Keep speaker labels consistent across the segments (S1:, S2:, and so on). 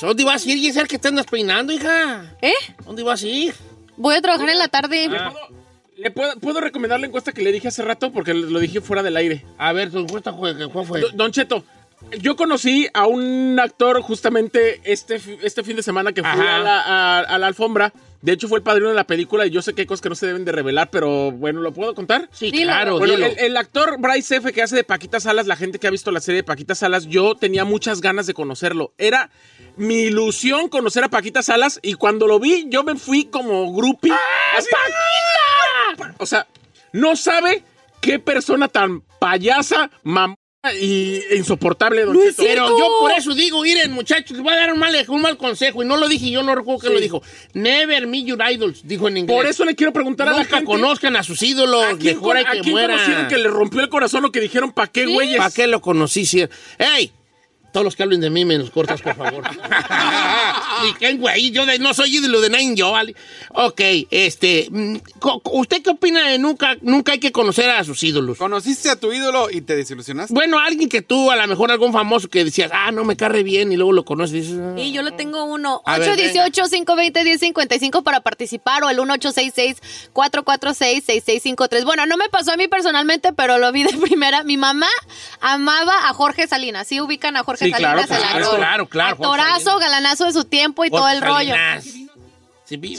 S1: ¿Dónde vas a ir, Giselle, que te andas peinando, hija?
S2: ¿Eh?
S1: ¿Dónde vas a ir?
S2: Voy a trabajar en la tarde.
S3: ¿Le puedo, puedo recomendar la encuesta que le dije hace rato? Porque lo dije fuera del aire.
S1: A ver, tu encuesta, ¿cuál fue?
S3: Do- Don Cheto, yo conocí a un actor justamente este, este fin de semana que
S1: Ajá.
S3: a la, a- a la alfombra. De hecho, fue el padrino de la película y yo sé que hay cosas que no se deben de revelar, pero bueno, ¿lo puedo contar?
S1: Sí,
S2: Dilo.
S1: claro,
S3: Bueno,
S1: dilo.
S3: el, el actor Bryce F. que hace de Paquita Salas, la gente que ha visto la serie de Paquita Salas, yo tenía muchas ganas de conocerlo. Era mi ilusión conocer a Paquita Salas y cuando lo vi, yo me fui como groupie. Así- O sea, no sabe qué persona tan payasa, mamá y insoportable, don.
S1: Pero yo por eso digo, miren, muchachos, les voy a dar un mal, un mal consejo. Y no lo dije, yo no recuerdo que
S3: Sí.
S1: lo dijo. Never meet your idols, dijo en inglés.
S3: Por eso le quiero preguntar a la gente.
S1: conozcan a sus ídolos.
S3: ¿A quién,
S1: Mejor hay
S3: a
S1: que
S3: quién
S1: muera.
S3: conocieron que le rompió el corazón o que dijeron, ¿pa' qué, güeyes?
S1: ¿Para qué lo conocí? si- ¡Ey! Todos los que hablen de mí me los cortas, por favor. Ni qué güey, yo de- no soy ídolo de nadie, yo, ¿vale? Ok, este, mm, ¿usted qué opina de nunca, nunca hay que conocer a sus ídolos?
S4: ¿Conociste a tu ídolo y te desilusionaste?
S1: Bueno, alguien que tú, a lo mejor algún famoso que decías, ah, no me carre bien, y luego lo conoces y dices, ah.
S2: Y yo le tengo uno.
S1: A ver,
S2: 818-520-1055 para participar o el 1866-446-6653. Bueno, no me pasó a mí personalmente, pero lo vi de primera. Mi mamá amaba a Jorge Salinas. Sí ubican a Jorge
S3: Sí, claro, claro,
S1: claro, claro,
S2: galanazo de su tiempo y todo el rollo.
S1: Sí,
S3: Sí,
S2: Sí.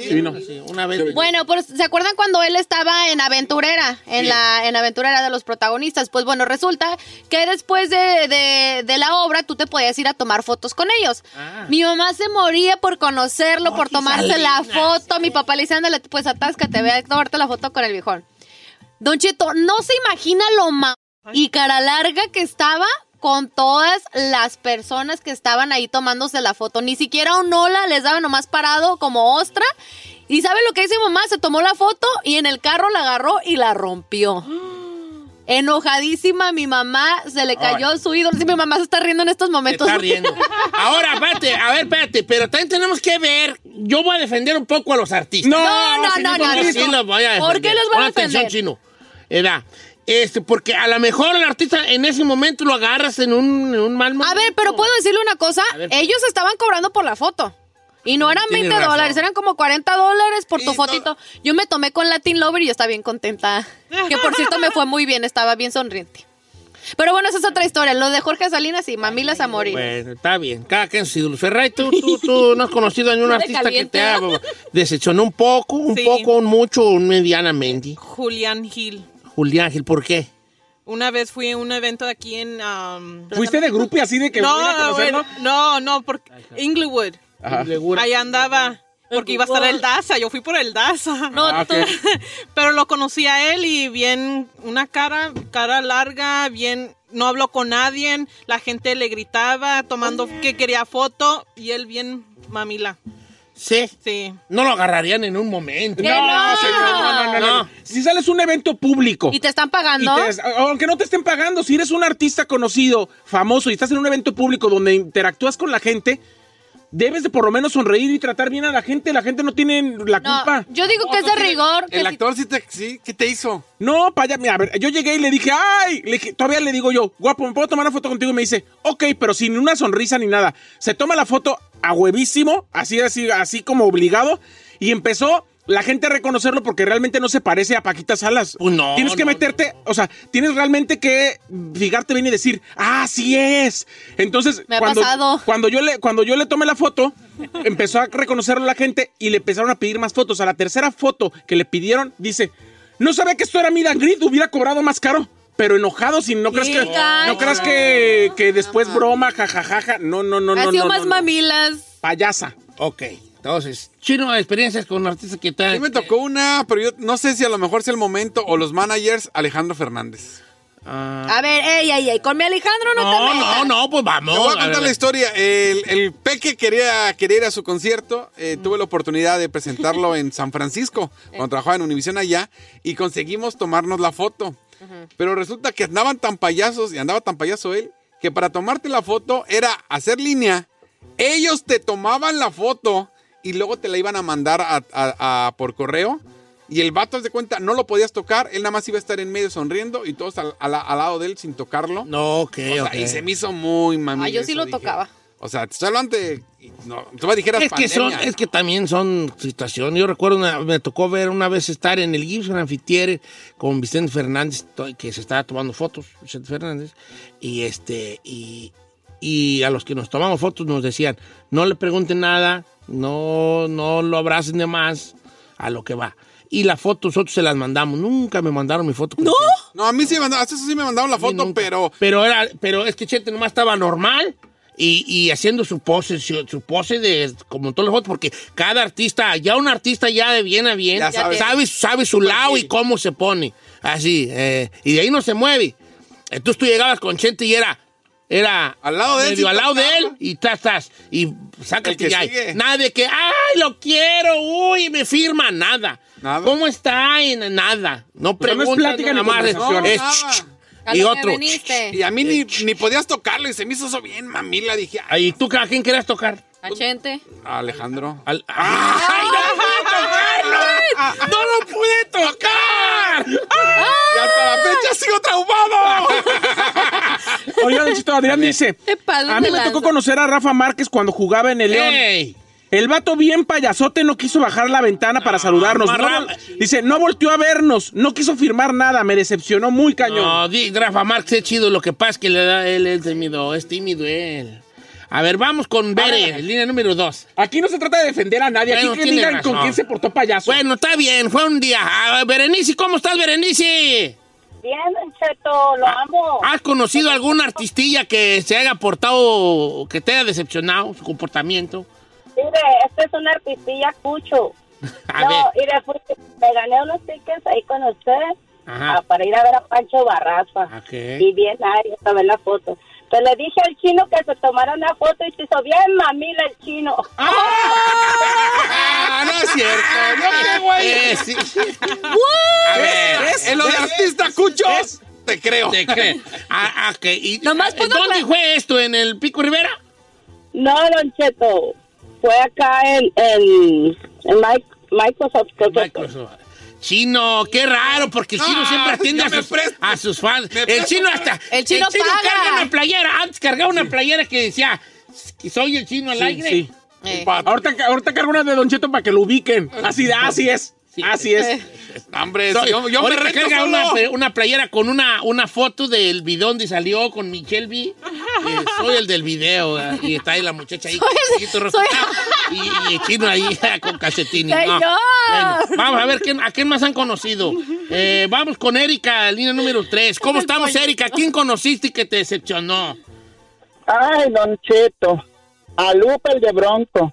S3: sí, vino.
S1: Sí, una vez.
S2: Bueno, pues ¿se acuerdan cuando él estaba en Aventurera? En
S1: Sí.
S2: la en Aventurera de los protagonistas. Pues bueno, resulta que después de, de- de la obra tú te podías ir a tomar fotos con ellos.
S1: Ah.
S2: Mi mamá se moría por conocerlo, por tomarse la foto. Mi papá le decía, ándale, pues atáscate, ve a tomarte la foto con el viejón. Don Cheto, no se imagina lo ma y cara larga que estaba con todas las personas que estaban ahí tomándose la foto. Ni siquiera un hola les daba nomás parado como ostra. ¿Y sabe lo que hizo mi mamá? Se tomó la foto y en el carro la agarró y la rompió. Enojadísima, mi mamá se le cayó su ídolo. Sí, mi mamá se está riendo en estos
S1: Se
S2: momentos.
S1: está riendo. Ahora, espérate, a ver, espérate, pero también tenemos que ver. Yo voy a defender un poco a los artistas.
S3: No,
S2: No, no, no,
S3: Don
S2: no,
S1: Sí, los voy a defender.
S2: ¿Por qué los van a
S1: Pon atención,
S2: defender?
S1: chino. Era, este, porque a lo mejor el artista en ese momento lo agarras en un, en un mal momento.
S2: A ver, pero puedo decirle una cosa. Ellos estaban cobrando por la foto. Y no eran
S1: Tienes
S2: 20
S1: razón.
S2: dólares, eran como 40 dólares por tu fotito. Yo me tomé con Latin Lover y yo estaba bien contenta. Que por cierto me fue muy bien, estaba bien sonriente. Pero bueno, esa es otra historia. Lo de Jorge Salinas y Mamilas a morir.
S1: Bueno, está bien. Cada quien su ídolo. Ferray, ¿tú, tú, tú no has conocido a ningún artista que te ha decepcionado un poco, un
S5: Sí.
S1: poco, un mucho, un medianamente?
S5: Julián Gil.
S1: Julián Gil, ¿por qué?
S5: Una vez fui a un evento de aquí en... um,
S3: ¿Fuiste de grupo así de que voy a
S5: no,
S3: conocerlo?
S5: no, no, porque Inglewood.
S1: Segura.
S5: Ahí andaba. Porque iba a estar el Daza, yo fui por el Daza.
S2: No,
S3: Ah.
S5: Pero lo conocí a él y bien, una cara, cara larga, bien, no habló con nadie, la gente le gritaba, tomando que quería foto y él bien mamila.
S1: Sí.
S5: Sí.
S1: No lo agarrarían en un momento.
S2: ¿Qué no?
S3: señor, no, no, no, no,
S1: No.
S3: no. Si sales a un evento público.
S2: ¿Y te están pagando?
S3: te- aunque no te estén pagando, si eres un artista conocido, famoso y estás en un evento público donde interactúas con la gente, debes de por lo menos sonreír y tratar bien a la gente. La gente no tiene la
S2: No,
S3: culpa.
S2: yo digo que es de rigor. que
S4: El
S2: si-
S4: actor sí te, sí, ¿qué te hizo?
S3: No, para allá, mira, a ver, yo llegué y le dije, ay, le dije, todavía le digo yo, guapo, ¿me puedo tomar una foto contigo? Y me dice, ok, pero sin una sonrisa ni nada. Se toma la foto a huevísimo, así, así, así como obligado, y empezó la gente reconocerlo porque realmente no se parece a Paquita Salas.
S1: Pues no,
S3: Tienes que
S1: no,
S3: meterte, o sea, tienes realmente que fijarte bien y decir, ah, sí es. Entonces,
S2: Me ha
S3: cuando,
S2: pasado.
S3: cuando yo le, cuando yo le tomé la foto, empezó a reconocerlo la gente y le empezaron a pedir más fotos. A la tercera foto que le pidieron, dice, no sabía que esto era mi Grid, hubiera cobrado más caro. Pero enojado, sin no creas que, no creas que, que después broma, jajajaja. No, no, no,
S2: ha
S3: no.
S2: sido
S3: no,
S2: más
S3: no, no.
S2: mamilas.
S3: Payasa.
S1: Ok, entonces, chino, experiencias con artistas que
S4: A
S1: tal.
S4: mí me tocó una, pero yo no sé si a lo mejor sea el momento o los managers, Alejandro Fernández.
S2: A ver, ey, ey, ey, con mi Alejandro no, te
S1: No,
S2: metas.
S1: no, no, pues vamos.
S4: Te voy a
S1: a
S4: contar
S1: ver.
S4: la historia. El, el Peque quería, quería ir a su concierto. eh, tuve la oportunidad de presentarlo en San Francisco, cuando trabajaba en Univision allá, y conseguimos tomarnos la foto. Pero resulta que andaban tan payasos, y andaba tan payaso él, que para tomarte la foto era hacer línea. Ellos te tomaban la foto y luego te la iban a mandar a- a- a- por correo. Y el vato, de cuenta, no lo podías tocar. Él nada más iba a estar en medio sonriendo y todos al, al- al lado de él sin tocarlo.
S1: No, ok,
S4: O sea. Y se me hizo muy mami.
S2: Ah, yo sí
S4: eso,
S2: lo
S4: dije.
S2: tocaba.
S4: O sea, te estoy hablando de. No, tú me dijeras
S1: Es que, son, es que también son situaciones. Yo recuerdo, una- me tocó ver una vez estar en el Gibson Amphitheater con Vicente Fernández, que se estaba tomando fotos, Vicente Fernández, y este, y, y a los que nos tomamos fotos nos decían, no le pregunten nada, no, no lo abracen de más, a lo que va. Y la foto nosotros se las mandamos. Nunca me mandaron mi foto. ¿No?
S4: No, a mí sí me mandaron, hasta eso sí me mandaron la foto, pero.
S1: Pero, era, pero es que Chete nomás estaba normal y, y haciendo su pose, su, su pose de como en todas las fotos, porque cada artista, ya un artista ya de bien a bien,
S4: Ya sabe.
S1: sabe, sabe su lado y cómo se pone. Así, eh, y de ahí no se mueve. Entonces tú llegabas con Chente y era. Era
S4: Al lado de él,
S1: medio al lado de él y estás, estás y sácate
S4: El que
S1: ya. Nada de que, ay, lo quiero, uy, me firma, nada.
S4: Nada.
S1: ¿Cómo está? Y nada. No
S3: O sea, no es
S1: preguntas, nada más. y otro.
S4: Y a mí ni, ni podías tocarlo y se me hizo eso bien, mamila. Dije, ay,
S1: ¿Y tú a quién querías tocar?
S2: A Chente.
S4: Alejandro.
S1: Al- ¡Ay, no pude tocarlo! ¡No lo pude tocar!
S4: Y hasta la fecha sigo traumado.
S3: Oiga, Chito, Adrián dice, a mí me tocó conocer a Rafa Márquez cuando jugaba en el León.
S1: ¡Ey!
S3: El vato bien payasote no quiso bajar la ventana para saludarnos. No dice, no volteó a vernos, no quiso firmar nada, me decepcionó muy cañón.
S1: No, di, Rafa Marx es chido, lo que pasa es que le da, él es tímido, es tímido él. A ver, vamos con Bere, línea número dos.
S3: Aquí no se trata de defender a nadie,
S1: Bueno,
S3: aquí que digan
S1: razón.
S3: con quién se portó payaso.
S1: Bueno, está bien, fue un día. Ah, Berenice, ¿cómo estás, Berenice?
S6: Bien, Cheto, lo amo.
S1: ¿Has conocido algún artistilla que se haya portado, que te haya decepcionado su comportamiento?
S6: Mire, este es un artistilla cucho.
S1: A
S6: no,
S1: ver.
S6: mire, me gané unos tickets ahí con usted
S1: Ajá.
S6: ah, para ir a ver a Pancho Barraza.
S1: Ok.
S6: Y bien, ahí a ver la foto. Pero le dije al chino que se tomara una foto y se hizo bien mamila el chino.
S4: Ah, no es cierto. No, qué güey.
S1: Eh, sí. A ver,
S4: En lo de artista cuchos, te creo.
S1: te creo. Ah, ah, ok. ¿Y,
S2: Nomás
S1: ah,
S2: puedo
S1: ¿Dónde fue esto? ¿En el Pico Rivera?
S6: No, Don Cheto, fue acá en, en, en Mic- Microsoft.
S1: Microsoft. Chino, qué raro, porque el chino
S4: Ah,
S1: siempre atiende
S4: ya
S1: a sus,
S4: presto.
S1: a sus fans. El chino hasta.
S2: El chino paga.
S1: carga una playera. Antes cargaba una playera que decía: que Soy el chino al
S3: Sí,
S1: aire.
S3: sí.
S2: Eh.
S3: Ahorita, ahorita cargo una de Don Cheto para que lo ubiquen. Así así es. Así es.
S4: Hombre,
S1: Soy-
S4: yo, yo me
S1: ahorita
S4: reto
S1: carga
S4: solo.
S1: una, una playera con una, una foto del video donde salió con Michelle B. Eh, soy el del video. eh, Y está ahí la muchacha ahí. con el poquito rosado, y, y el chino ahí con calcetines.
S2: ¡Señor!
S1: Bueno, vamos a ver quién, a quién más han conocido. Eh, vamos con Erika, línea número 3. ¿Cómo estamos, Erika? ¿Quién conociste que te decepcionó?
S7: Ay, Don Cheto. A Lupe el de Bronco.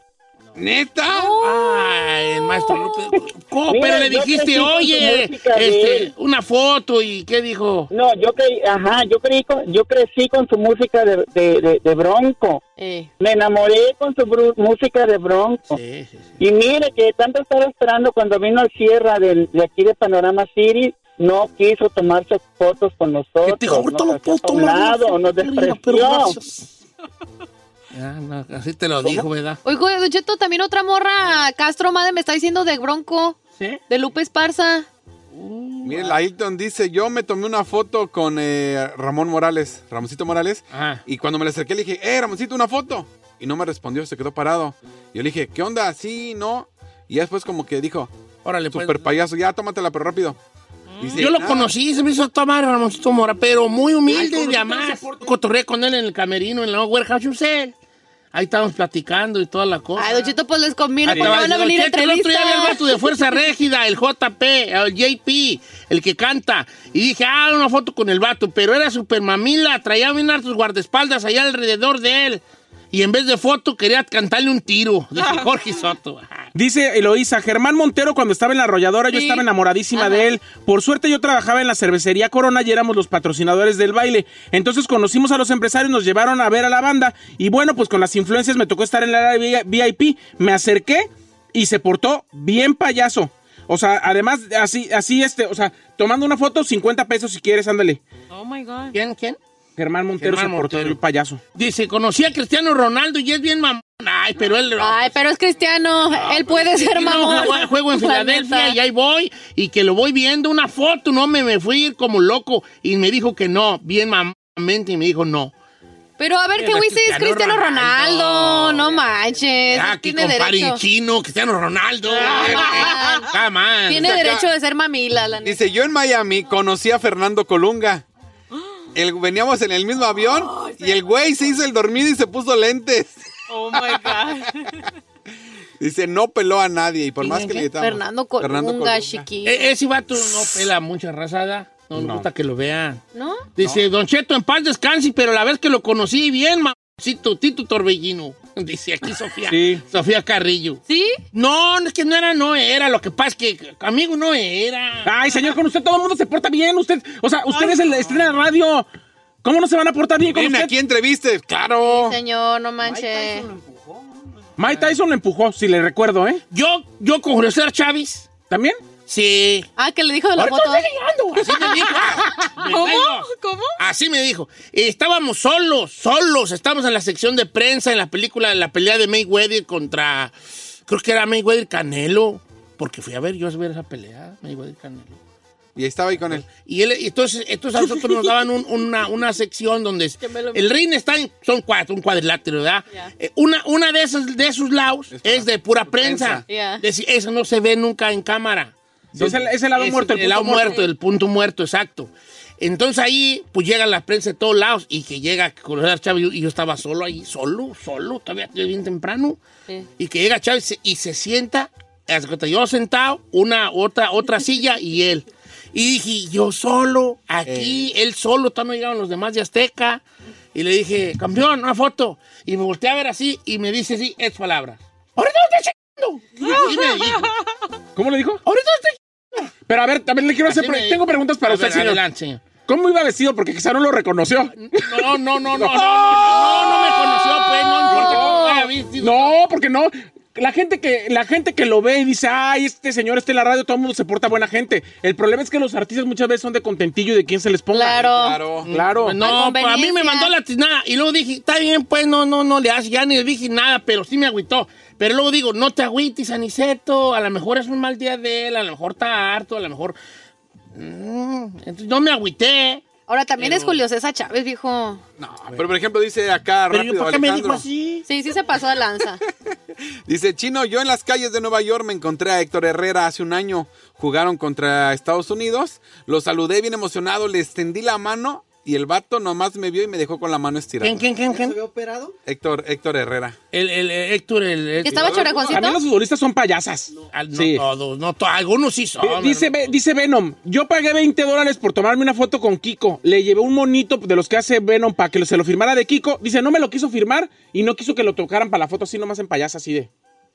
S4: ¿Neta?
S1: Ay, el maestro López. ¿Cómo?
S7: Mira,
S1: Pero le dijiste, oye,
S7: de
S1: este, una foto y ¿qué dijo?
S7: No, yo creí, ajá, yo creí con, yo crecí con su música de, de, de- de Bronco.
S2: Eh.
S7: Me enamoré con su bru- música de Bronco.
S1: Sí, sí, sí.
S7: Y mire que tanto estaba esperando cuando vino al Sierra del- de aquí de Panorama City, no quiso tomarse fotos con nosotros.
S1: Que te dijo, ahorita
S7: nos
S1: no puedo tomar
S7: lado, nos
S1: pero
S7: despreció.
S1: gracias. Ah, no, así te lo dijo, ¿verdad?
S2: Oiga, Don Cheto, también otra morra, Castro Madre, me está diciendo de Bronco,
S1: ¿Sí?
S2: de Lupe Esparza.
S4: Mire, la Hilton dice, yo me tomé una foto con eh, Ramón Morales, Ramoncito Morales,
S1: Ajá.
S4: y cuando me le acerqué le dije, eh, Ramoncito, una foto. Y no me respondió, se quedó parado. Y yo le dije, ¿qué onda? Sí, no. Y después como que dijo,
S1: Órale, pues.
S4: super payaso, ya tómatela, pero rápido. Dice,
S1: Yo lo
S4: "Nada".
S1: conocí, se me hizo tomar Ramoncito Mora, pero muy humilde de amar. Cotorré con él en el camerino, en la warehouse Usel. Ahí estábamos platicando y toda la cosa.
S2: Ay, Don Cheto, pues les conviene porque van a venir
S1: "Cheto, El otro día había el vato de Fuerza Régida, el JP, el JP, el que canta. Y dije, ah, una foto con el vato, pero era super mamila, traía bien hartos guardaespaldas allá alrededor de él. Y en vez de foto quería cantarle un tiro, dice Jorge Soto.
S3: Dice Eloísa, Germán Montero cuando estaba en la arrolladora yo estaba enamoradísima
S2: Ajá.
S3: de él. Por suerte yo trabajaba en la cervecería Corona y éramos los patrocinadores del baile. Entonces conocimos a los empresarios, nos llevaron a ver a la banda y bueno, pues con las influencias me tocó estar en la área VIP. Me acerqué y se portó bien payaso. O sea, además, así, así, este, o sea, tomando una foto, 50 pesos si quieres, ándale.
S5: Oh my God.
S1: ¿Quién, quién?
S3: Germán Montero
S1: Germán
S3: se portó
S1: Montero.
S3: bien payaso.
S1: Dice, conocí a Cristiano Ronaldo y es bien mamón. Ay, pero él...
S2: Ay, pero es cristiano, él puede ser
S1: Sí, no,
S2: mamón.
S1: juego- juego en
S2: La
S1: Filadelfia y ahí voy y que lo voy viendo una foto, no me, me fui a ir como loco y me dijo que no, bien mamamente y me dijo no.
S2: Pero a ver, ¿qué güey es
S1: Cristiano Ronaldo.
S2: Ronaldo? No manches.
S1: Ah, que
S2: tiene derecho.
S1: chino, Cristiano Ronaldo.
S2: Ah.
S1: Come on.
S2: Tiene derecho de ser mamila, la neta.
S4: Dice, yo en Miami conocí a Fernando Colunga. El, veníamos en el mismo avión y el güey se hizo el dormido y se puso lentes.
S5: Oh my God.
S4: Dice, no peló a nadie y por
S1: ¿Quién,
S4: más que le gritamos.
S2: Fernando Colunga, chiquillo.
S1: E- ese vato no pela mucha razada. No, me gusta que lo vean.
S2: ¿No?
S1: Dice, Don Cheto, en paz descanse, pero la vez que lo conocí bien, mamacito, Tito Torbellino. Dice aquí Sofía.
S3: Sí.
S1: Sofía Carrillo.
S2: ¿Sí?
S1: No, es que no era, no era. Lo que pasa es que amigo no era.
S3: Ay, señor, con usted todo el mundo se porta bien. Usted, o sea, usted es el estrella de radio. ¿Cómo no se van a portar bien con
S4: Ven
S3: usted?
S4: aquí entreviste, claro.
S2: Señor, no manches.
S3: Mike Tyson lo empujó, si le recuerdo, ¿eh?
S1: Yo, yo con José Chávez,
S3: ¿También?
S1: Sí.
S2: Ah, que le dijo de la
S1: Ahorita
S2: foto.
S1: estoy llegando. Así me dijo. Me
S5: ¿Cómo? ¿Cómo?
S1: Así me dijo. Estábamos solos, solos. Estábamos en la sección de prensa, en la película, en la pelea de Mayweather contra, creo que era Mayweather Canelo, porque fui a ver, yo a ver esa pelea, Mayweather Canelo.
S4: Y estaba ahí con él.
S1: Y él, y entonces, entonces a nosotros nos daban un- una, una sección donde es-
S2: me lo-
S1: el ring está en, son cuatro, un cuadrilátero, ¿verdad? Eh, una, una de esas, de esos lados
S4: Es
S1: de pura
S4: prensa.
S1: prensa. Deci- Eso no se ve nunca en cámara.
S3: Es el, es el lado
S1: Es
S3: muerto, el,
S1: el lado
S3: punto
S1: muerto, el punto muerto, exacto. Entonces ahí, pues llega la prensa de todos lados y que llega Colorado Chávez y yo estaba solo ahí, solo, solo, todavía bien temprano.
S2: Sí.
S1: Y que llega Chávez y se- sienta, yo sentado, una, otra, otra silla y él. Y dije, yo solo, aquí, él solo, todavía no llegaron los demás de Azteca. Y le dije, campeón, una foto. Y me volteé a ver así y me dice así, es palabra. ¡Ahorita no estoy chingando! Y me dijo,
S3: ¿Cómo le dijo?
S1: ¡ahorita no estoy
S3: Pero a ver, también le quiero hacer.
S1: Así
S3: pre-
S1: me-
S3: Tengo preguntas para
S1: A
S3: usted,
S1: ver,
S3: señor.
S1: adelante, señor.
S3: ¿Cómo iba vestido? Porque quizá no lo reconoció.
S1: No, no, no, no, no, no, no me conoció, pues, no importa cómo haya visto.
S3: No, porque no. La gente que la gente que lo ve y dice, ay, este señor está en la radio, todo el mundo se porta buena gente. El problema es que los artistas muchas veces son de contentillo y de quién se les ponga.
S2: Claro.
S4: Claro.
S3: Claro.
S1: Pues no,
S2: A
S1: pues, a mí me mandó la tiznada y luego dije, está bien, pues no, no, no le hace, ya ni le dije nada, pero sí me agüitó. Pero luego digo, no te agüites, Aniceto, a lo mejor es un mal día de él, a lo mejor está harto, a lo mejor... Mm, entonces no me agüité.
S2: Ahora también
S1: Pero-
S2: es Julio César Chávez, dijo.
S4: No, pero por ejemplo dice acá
S1: Pero
S4: rápido
S1: yo, ¿por qué me dijo así?
S2: Sí, sí se pasó de lanza.
S4: Dice, Chino, yo en las calles de Nueva York me encontré a Héctor Herrera hace un año. Jugaron contra Estados Unidos. Lo saludé bien emocionado, le extendí la mano y el vato nomás me vio y me dejó con la mano estirada.
S1: ¿Quién, quién, quién, quién?
S4: Héctor, Héctor Herrera.
S1: El, el, el Héctor, el... el-
S2: ¿Que estaba chorejoncito?
S3: También los futbolistas son payasas.
S1: No
S3: Sí.
S1: todos, no todos, algunos sí son.
S3: Eh, dice, dice Venom, yo pagué 20 dólares por tomarme una foto con Kiko. Le llevé un monito de los que hace Venom para que se lo firmara de Kiko. Dice, no me lo quiso firmar y no quiso que lo tocaran para la foto así nomás en payasa, así de.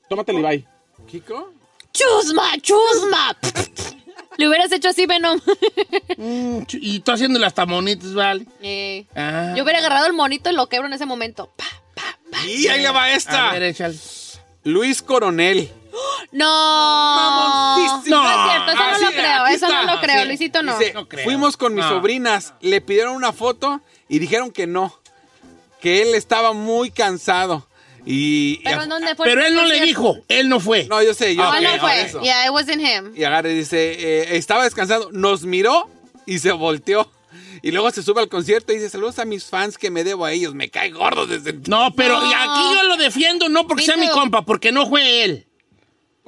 S3: Tómatelo y bye.
S4: ¿Kiko?
S2: ¡Chusma, chusma! Le hubieras hecho así, Venom.
S1: Mm, y tú haciéndole hasta monitos, ¿vale?
S2: Eh,
S1: Ah.
S2: Yo hubiera agarrado el monito y lo quebro en ese momento. Pa, pa, pa.
S4: Y ahí le va
S1: A
S4: esta.
S1: ver, échale.
S4: Luis Coronel.
S2: No.
S4: Mamoncísimo.
S2: No es cierto, eso
S1: Ah,
S2: no
S1: sí,
S2: lo creo, eso no
S1: está.
S2: lo creo,
S1: Sí.
S2: Luisito no.
S4: Dice,
S1: no creo.
S4: fuimos con mis
S1: No.
S4: sobrinas, le pidieron una foto y dijeron que no. que él estaba muy cansado. Y,
S2: Pero ¿en dónde fue
S1: Pero
S2: el
S1: él no le dijo, él no fue.
S4: No, yo sé, yo
S1: Ah,
S2: Oh,
S4: sé,
S2: no fue.
S4: eso.
S2: Yeah, it wasn't him.
S4: Y agarra y dice, eh, estaba descansando, nos miró y se volteó. Y luego se sube al concierto y dice, saludos a mis fans que me debo a ellos. Me cae gordo desde... el-".
S1: No, pero
S2: No.
S1: y aquí yo lo defiendo no porque sea mi compa, porque no fue él.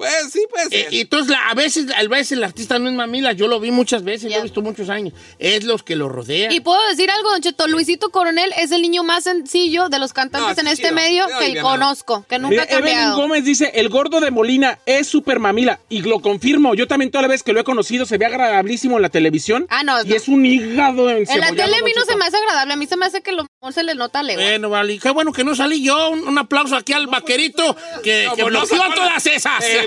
S4: Pues sí,
S1: Eh,
S4: ser.
S1: y entonces, la- a veces, a veces el artista no es mamila. Yo lo vi muchas veces, lo
S2: Ya.
S1: he visto muchos años. Es los que lo rodean.
S2: Y puedo decir algo, Don Cheto, Luisito Coronel es el niño más sencillo de los cantantes
S4: No,
S2: en
S4: sí,
S2: este
S4: chido.
S2: medio que conozco, que nunca
S3: Mira,
S2: ha cambiado.
S3: Evelyn Gómez dice, el gordo de Molina es súper mamila. Y lo confirmo, yo también toda la vez que lo he conocido se ve agradabilísimo en la televisión.
S2: Ah, no,
S3: Y
S2: no.
S3: es un hígado
S2: En la
S3: encebollado,
S2: tele a mí no se me hace agradable, a mí se me hace que lo mejor se le nota lejos.
S1: Bueno, vale. Qué bueno que no salí yo. Un, un aplauso aquí al vaquerito que, que bloqueó
S4: no,
S1: todas esas.
S4: Eh,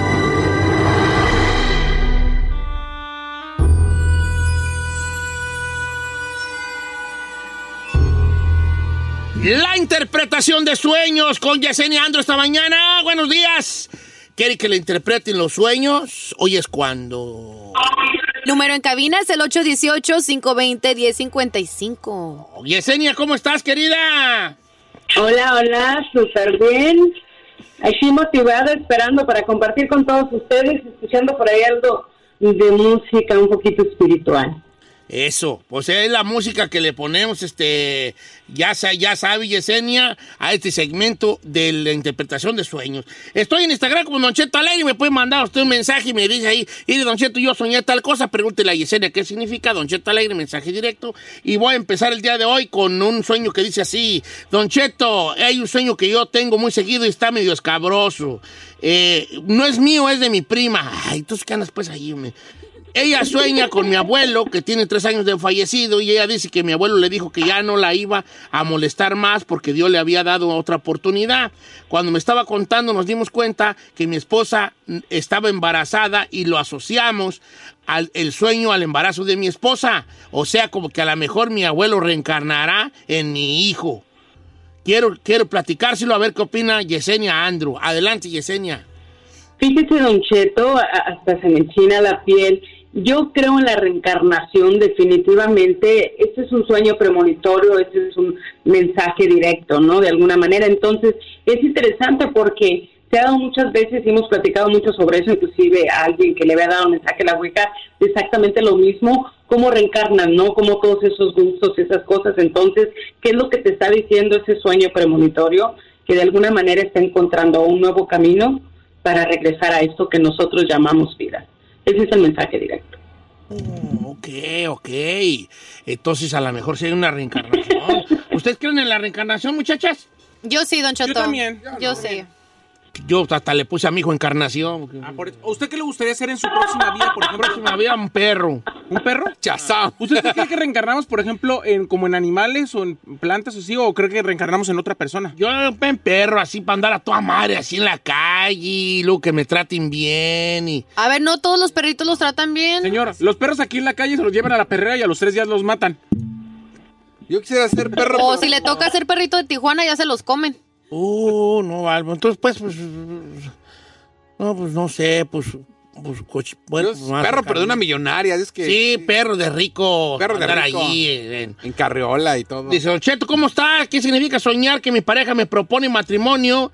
S1: La interpretación de sueños con Yesenia Andro esta mañana. Buenos días. ¿Quiere que le interpreten los sueños? Hoy es cuando.
S2: Número en cabina es el 818-520-1055.
S1: Yesenia, ¿cómo estás, querida?
S6: Hola, hola, súper bien. Aquí motivada, esperando para compartir con todos ustedes, escuchando por ahí algo de música un poquito espiritual.
S1: Eso, pues es la música que le ponemos, este, ya, ya sabe Yesenia, a este segmento de la interpretación de sueños. Estoy en Instagram como Don Cheto Alegre, me puede mandar usted un mensaje y me dice ahí, y Don Cheto, yo soñé tal cosa, pregúntele a Yesenia qué significa, Don Cheto Alegre, mensaje directo, y voy a empezar el día de hoy con un sueño que dice así, Don Cheto, hay un sueño que yo tengo muy seguido y está medio escabroso. Eh, no es mío, es de mi prima. Ay, ¿qué andas pues ahí? me- ella sueña con mi abuelo, que tiene tres años de fallecido, y ella dice que mi abuelo le dijo que ya no la iba a molestar más porque Dios le había dado otra oportunidad. Cuando me estaba contando, nos dimos cuenta que mi esposa estaba embarazada y lo asociamos al el sueño al embarazo de mi esposa. O sea, como que a lo mejor mi abuelo reencarnará en mi hijo. Quiero, quiero platicárselo a ver qué opina Yesenia Andrew. Adelante, Yesenia.
S6: Fíjese, Don Cheto, hasta se me enchina la piel. Yo creo en la reencarnación, definitivamente. Este es un sueño premonitorio, este es un mensaje directo, ¿no? De alguna manera. Entonces, es interesante porque se ha dado muchas veces y hemos platicado mucho sobre eso, inclusive a alguien que le había dado un mensaje a la Ouija, exactamente lo mismo, cómo reencarnan, ¿no? Como todos esos gustos, esas cosas. Entonces, ¿qué es lo que te está diciendo ese sueño premonitorio? Que de alguna manera está encontrando un nuevo camino para regresar a esto que nosotros llamamos vida. Ese es el mensaje directo.
S1: Ok, ok. Entonces, a lo mejor sí hay una reencarnación. ¿Ustedes creen en la reencarnación, muchachas?
S2: Yo sí, Don Cheto.
S3: Yo también.
S2: Yo sí.
S1: Yo hasta le puse a mi hijo encarnación.
S3: Ah, por eso. ¿A usted qué le gustaría hacer en su próxima vida, por ejemplo?
S1: próxima vida un perro.
S3: ¿Un perro?
S4: Chazao.
S3: ¿Usted cree que reencarnamos, por ejemplo, en como en animales o en plantas o así, o cree que reencarnamos en otra persona?
S1: Yo en perro, así para andar a toda madre, así en la calle, y luego que me traten bien y...
S2: A ver, no todos los perritos los tratan bien.
S3: Señor, los perros aquí en la calle se los llevan a la perrera y a los tres días los matan.
S4: Yo quisiera ser perro.
S2: O
S4: pero-
S2: si le toca ser perrito de Tijuana, ya se los comen.
S1: Uh, no, Albo. Entonces, pues, pues... No, pues no sé, pues... pues coche- bueno,
S4: Yo,
S1: pues,
S4: perro, pero de una millonaria. Es que.
S1: Sí, perro de rico.
S4: Perro de rico.
S1: allí en-
S4: En carriola y todo.
S1: Dice, Cheto, ¿cómo está? ¿Qué significa soñar que mi pareja me propone matrimonio?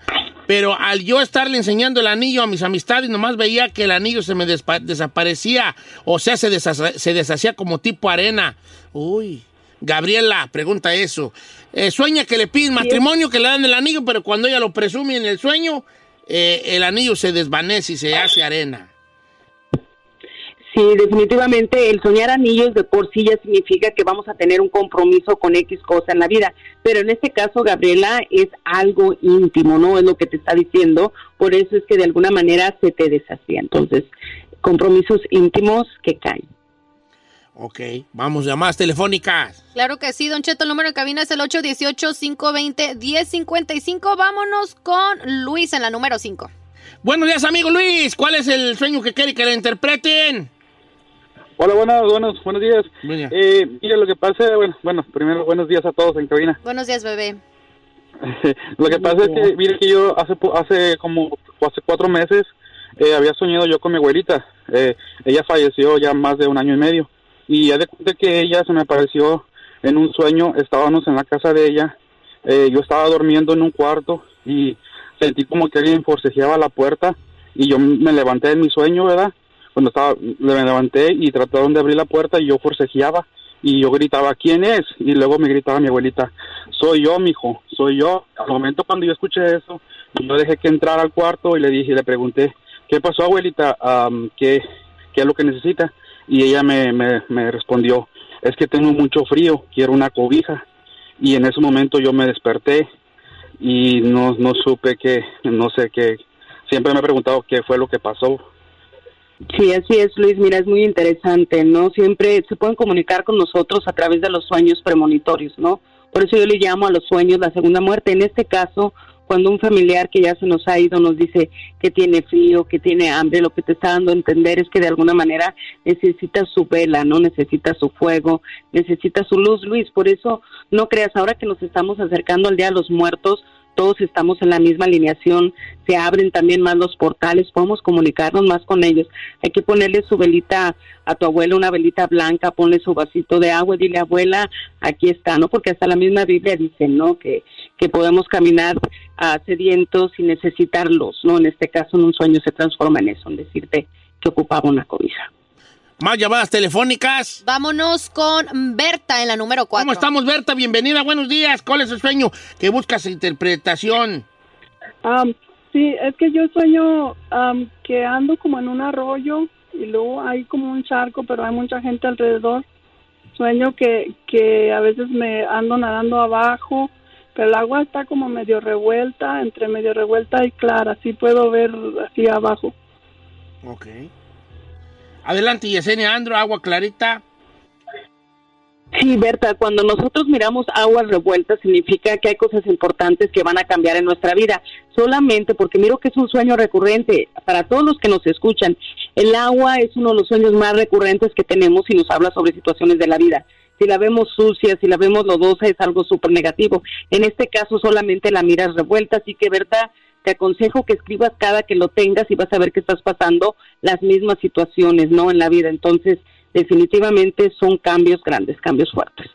S1: Pero al yo estarle enseñando el anillo a mis amistades, nomás veía que el anillo se me desaparecía. O sea, se, deshaza- se deshacía como tipo arena. Uy. Gabriela, pregunta eso. Eh, sueña que le piden matrimonio, que le dan el anillo, pero cuando ella lo presume en el sueño, eh, el anillo se desvanece y se hace arena.
S6: Sí, definitivamente el soñar anillos de por sí ya significa que vamos a tener un compromiso con X cosa en la vida, pero en este caso, Gabriela, es algo íntimo, ¿no? Es lo que te está diciendo, por eso es que de alguna manera se te deshacía. Entonces, compromisos íntimos que caen.
S1: Ok, vamos, llamadas telefónicas.
S2: Claro que sí, Don Cheto, el número de cabina es el 818-520-1055. Vámonos con Luis en la número 5.
S1: Buenos días, amigo Luis. ¿Cuál es el sueño que quiere que le interpreten?
S8: Hola, buenos, buenos, buenos días.
S1: Buen día.
S8: Eh, mire, lo que pasa, bueno, bueno, primero buenos días a todos en cabina.
S2: Buenos días, bebé.
S8: lo que pasa es que, mire que yo hace hace como hace cuatro meses eh, había soñado yo con mi abuelita. Eh, ella falleció ya más de un año y medio. Y ya de cuenta que ella se me apareció en un sueño, estábamos en la casa de ella, eh, yo estaba durmiendo en un cuarto y sentí como que alguien forcejeaba la puerta y yo me levanté de mi sueño, ¿verdad? Cuando estaba, me levanté y trataron de abrir la puerta y yo forcejeaba y yo gritaba, ¿quién es? Y luego me gritaba mi abuelita, soy yo, mijo, soy yo. Al momento cuando yo escuché eso, yo dejé que entrara al cuarto y le dije, le pregunté, ¿qué pasó, abuelita? Am, ¿qué, ¿Qué es lo que necesita? Y ella me, me, respondió, es que tengo mucho frío, quiero una cobija. Y en ese momento yo me desperté y no, no supe qué, no sé qué. Siempre me he preguntado qué fue lo que pasó.
S6: Sí, así es, Luis. Mira, es muy interesante, ¿no? Siempre se pueden comunicar con nosotros a través de los sueños premonitorios, ¿no? Por eso yo le llamo a los sueños la segunda muerte. En este caso, cuando un familiar que ya se nos ha ido nos dice que tiene frío, que tiene hambre, lo que te está dando a entender es que de alguna manera necesita su vela, ¿no? Necesita su fuego, necesita su luz, Luis. Por eso no creas, ahora que nos estamos acercando al Día de los Muertos, todos estamos en la misma alineación, se abren también más los portales, podemos comunicarnos más con ellos. Hay que ponerle su velita a tu abuela, una velita blanca, ponle su vasito de agua y dile, abuela, aquí está, ¿no? Porque hasta la misma Biblia dice, ¿no? Que, que podemos caminar a sedientos sin necesitarlos, ¿no? En este caso, en un sueño se transforma en eso, en decirte que ocupaba una cobija.
S1: Más llamadas telefónicas.
S2: Vámonos con Berta en la número 4.
S1: ¿Cómo estamos, Berta? Bienvenida, buenos días. ¿Cuál es el sueño que buscas interpretación?
S9: Sí, es que yo sueño que ando como en un arroyo y luego hay como un charco, pero hay mucha gente alrededor. Sueño que, que a veces me ando nadando abajo, pero el agua está como medio revuelta, entre medio revuelta y clara, así puedo ver así abajo.
S1: Ok. Adelante, Yesenia Andro, agua clarita.
S6: Sí, Berta, cuando nosotros miramos aguas revueltas significa que hay cosas importantes que van a cambiar en nuestra vida. Solamente porque miro que es un sueño recurrente para todos los que nos escuchan. El agua es uno de los sueños más recurrentes que tenemos y nos habla sobre situaciones de la vida. Si la vemos sucia, si la vemos lodosa, es algo súper negativo. En este caso solamente la miras revuelta, así que, Berta, te aconsejo que escribas cada que lo tengas y vas a ver que estás pasando las mismas situaciones, ¿no? En la vida. Entonces, definitivamente son cambios grandes, cambios fuertes.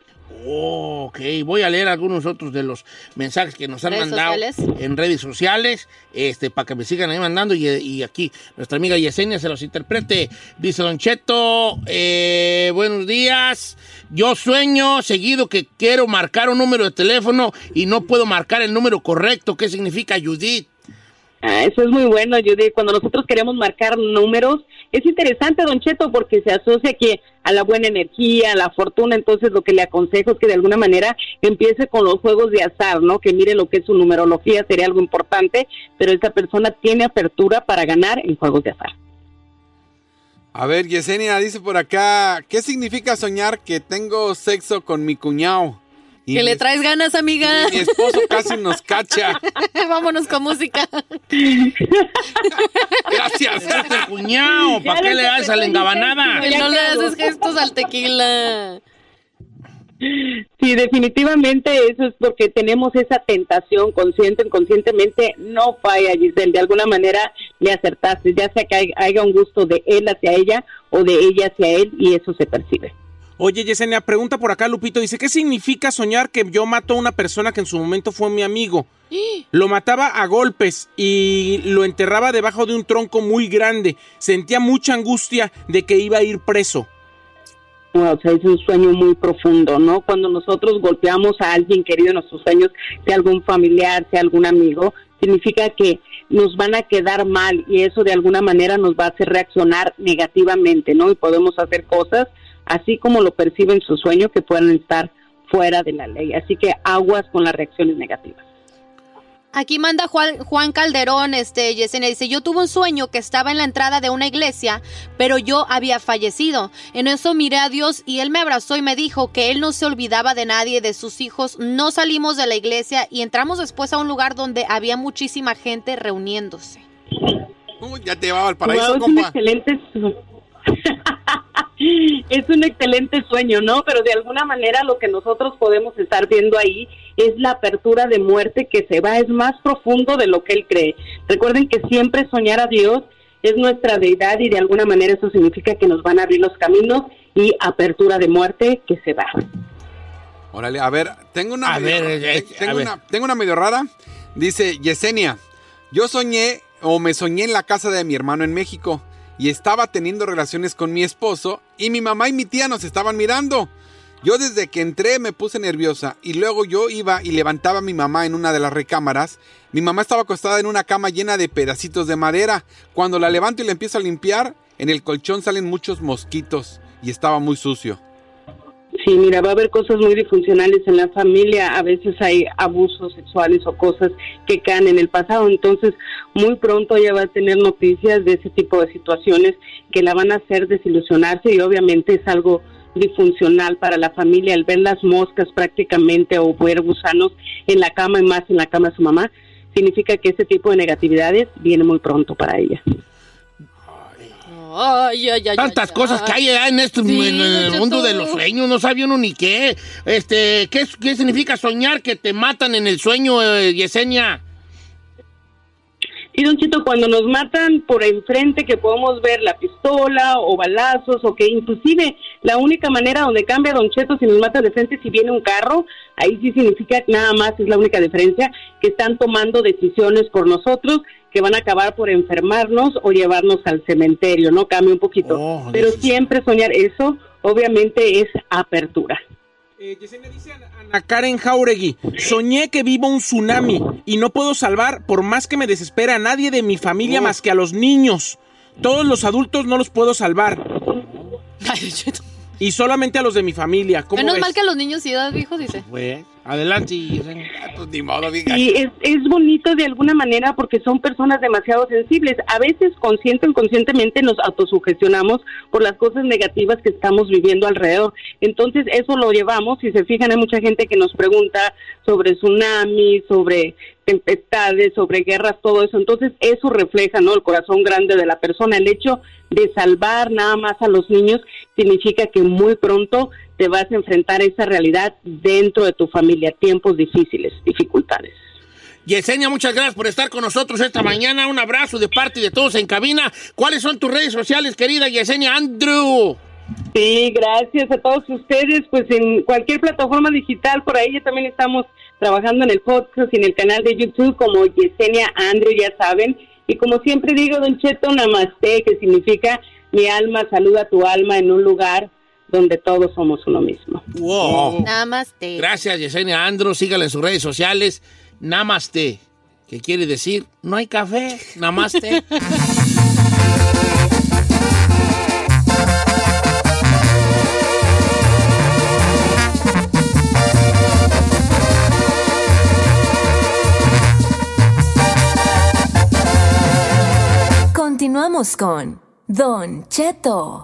S1: Oh, ok, voy a leer algunos otros de los mensajes que nos han
S2: ¿Redes
S1: mandado
S2: sociales?
S1: en redes sociales, este, para que me sigan ahí mandando y, y aquí nuestra amiga Yesenia se los interprete. Dice Don Cheto, eh, buenos días, yo sueño seguido que quiero marcar un número de teléfono y no puedo marcar el número correcto. ¿Qué significa Judith?
S6: Ah, eso es muy bueno, Judy. Cuando nosotros queremos marcar números, es interesante, Don Cheto, porque se asocia que a la buena energía, a la fortuna. Entonces, lo que le aconsejo es que de alguna manera empiece con los juegos de azar, ¿no? Que mire lo que es su numerología, sería algo importante, pero esta persona tiene apertura para ganar en juegos de azar.
S4: A ver, Yesenia dice por acá, ¿qué significa soñar que tengo sexo con mi cuñado? Y
S2: Que
S4: mi
S2: le traes ganas, amiga.
S4: Mi esposo casi nos cacha.
S2: Vámonos con música.
S4: Gracias.
S1: Ese es el cuñado, ¿para qué le das a la engabanada?
S2: Que no le haces gestos al tequila.
S6: Sí, definitivamente eso es porque tenemos esa tentación consciente, inconscientemente, no falla, Giselle, de alguna manera le acertaste, ya sea que hay- haya un gusto de él hacia ella o de ella hacia él y eso se percibe.
S3: Oye, Yesenia, pregunta por acá, Lupito. Dice, ¿qué significa soñar que yo mato a una persona que en su momento fue mi amigo? Lo mataba a golpes y lo enterraba debajo de un tronco muy grande. Sentía mucha angustia de que iba a ir preso.
S6: O sea, es un sueño muy profundo, ¿no? Cuando nosotros golpeamos a alguien querido en nuestros sueños, sea algún familiar, sea algún amigo, significa que nos van a quedar mal y eso de alguna manera nos va a hacer reaccionar negativamente, ¿no? Y podemos hacer cosas así como lo perciben su sueño que puedan estar fuera de la ley. Así que aguas con las reacciones negativas.
S2: Aquí manda Juan, Juan Calderón, este, Yesenia, dice, yo tuve un sueño que estaba en la entrada de una iglesia, pero yo había fallecido. En eso miré a Dios y Él me abrazó y me dijo que Él no se olvidaba de nadie, de sus hijos. No salimos de la iglesia y entramos después a un lugar donde había muchísima gente reuniéndose.
S4: Ya te llevaba al paraíso,
S6: Wow, es un
S4: compa.
S6: excelente es un excelente sueño, ¿no? Pero de alguna manera lo que nosotros podemos estar viendo ahí es la apertura de muerte que se va, es más profundo de lo que él cree. Recuerden que siempre soñar a Dios es nuestra deidad y de alguna manera eso significa que nos van a abrir los caminos y apertura de muerte que se va.
S4: Órale, a ver, tengo una
S1: A
S4: medio,
S1: ver, eh,
S4: tengo,
S1: a ver.
S4: una, tengo una medio rara. Dice Yesenia, yo soñé o me soñé en la casa de mi hermano en México y estaba teniendo relaciones con mi esposo y mi mamá y mi tía nos estaban mirando. Yo desde que entré me puse nerviosa y luego yo iba y levantaba a mi mamá en una de las recámaras. Mi mamá estaba acostada en una cama llena de pedacitos de madera. Cuando la levanto y la empiezo a limpiar, en el colchón salen muchos mosquitos y estaba muy sucio.
S6: Sí, mira, va a haber cosas muy disfuncionales en la familia, a veces hay abusos sexuales o cosas que caen en el pasado, entonces muy pronto ella va a tener noticias de ese tipo de situaciones que la van a hacer desilusionarse y obviamente es algo disfuncional para la familia el ver las moscas prácticamente o ver gusanos en la cama y más en la cama de su mamá significa que ese tipo de negatividades viene muy pronto para ella.
S2: Ay, ay, ay,
S1: Tantas
S2: ay,
S1: cosas
S2: ay.
S1: que hay allá en este
S2: Sí,
S1: en el mundo de los sueños, no sabe uno ni qué. Este, ¿qué, significa soñar que te matan en el sueño, eh, Yesenia?
S6: Y Don Chito, cuando nos matan por enfrente que podemos ver la pistola o balazos o que inclusive la única manera donde cambia Don Cheto si nos matan de frente si viene un carro, ahí sí significa que nada más, es la única diferencia, que están tomando decisiones por nosotros que van a acabar por enfermarnos o llevarnos al cementerio, ¿no? Cambia un poquito.
S1: Oh,
S6: Pero
S1: Dios.
S6: siempre soñar eso, obviamente es apertura.
S3: Eh, Yesenia dice Ana- Ana Karen Jauregui, soñé que vivo un tsunami y no puedo salvar, por más que me desespera, a nadie de mi familia más que a los niños. Todos los adultos no los puedo salvar. Y solamente a los de mi familia. ¿Cómo
S2: Menos
S3: ves?
S2: mal que a los niños sí hijos, dice.
S1: Pues, adelante.
S4: Pues ni modo.
S6: Y es, es bonito de alguna manera porque son personas demasiado sensibles. A veces consciente o inconscientemente nos autosugestionamos por las cosas negativas que estamos viviendo alrededor. Entonces eso lo llevamos, si se fijan hay mucha gente que nos pregunta sobre tsunamis, sobre tempestades, sobre guerras, todo eso. Entonces eso refleja, ¿no? El corazón grande de la persona. El hecho de salvar nada más a los niños significa que muy pronto te vas a enfrentar a esa realidad dentro de tu familia, tiempos difíciles, dificultades.
S1: Yesenia, muchas gracias por estar con nosotros esta mañana. Un abrazo de parte de todos en cabina. ¿Cuáles son tus redes sociales, querida Yesenia Andrew?
S6: Sí, gracias a todos ustedes. Pues en cualquier plataforma digital, por ahí ya también estamos trabajando en el podcast y en el canal de YouTube como Yesenia Andrew, ya saben. Y como siempre digo, Don Cheto, namaste, que significa mi alma saluda a tu alma en un lugar donde todos somos uno mismo.
S1: Wow.
S2: Namaste.
S1: Gracias, Yesenia Andrew. Sígala en sus redes sociales. Namaste. ¿Qué quiere decir? No hay café. Namaste.
S10: Continuamos con Don Cheto.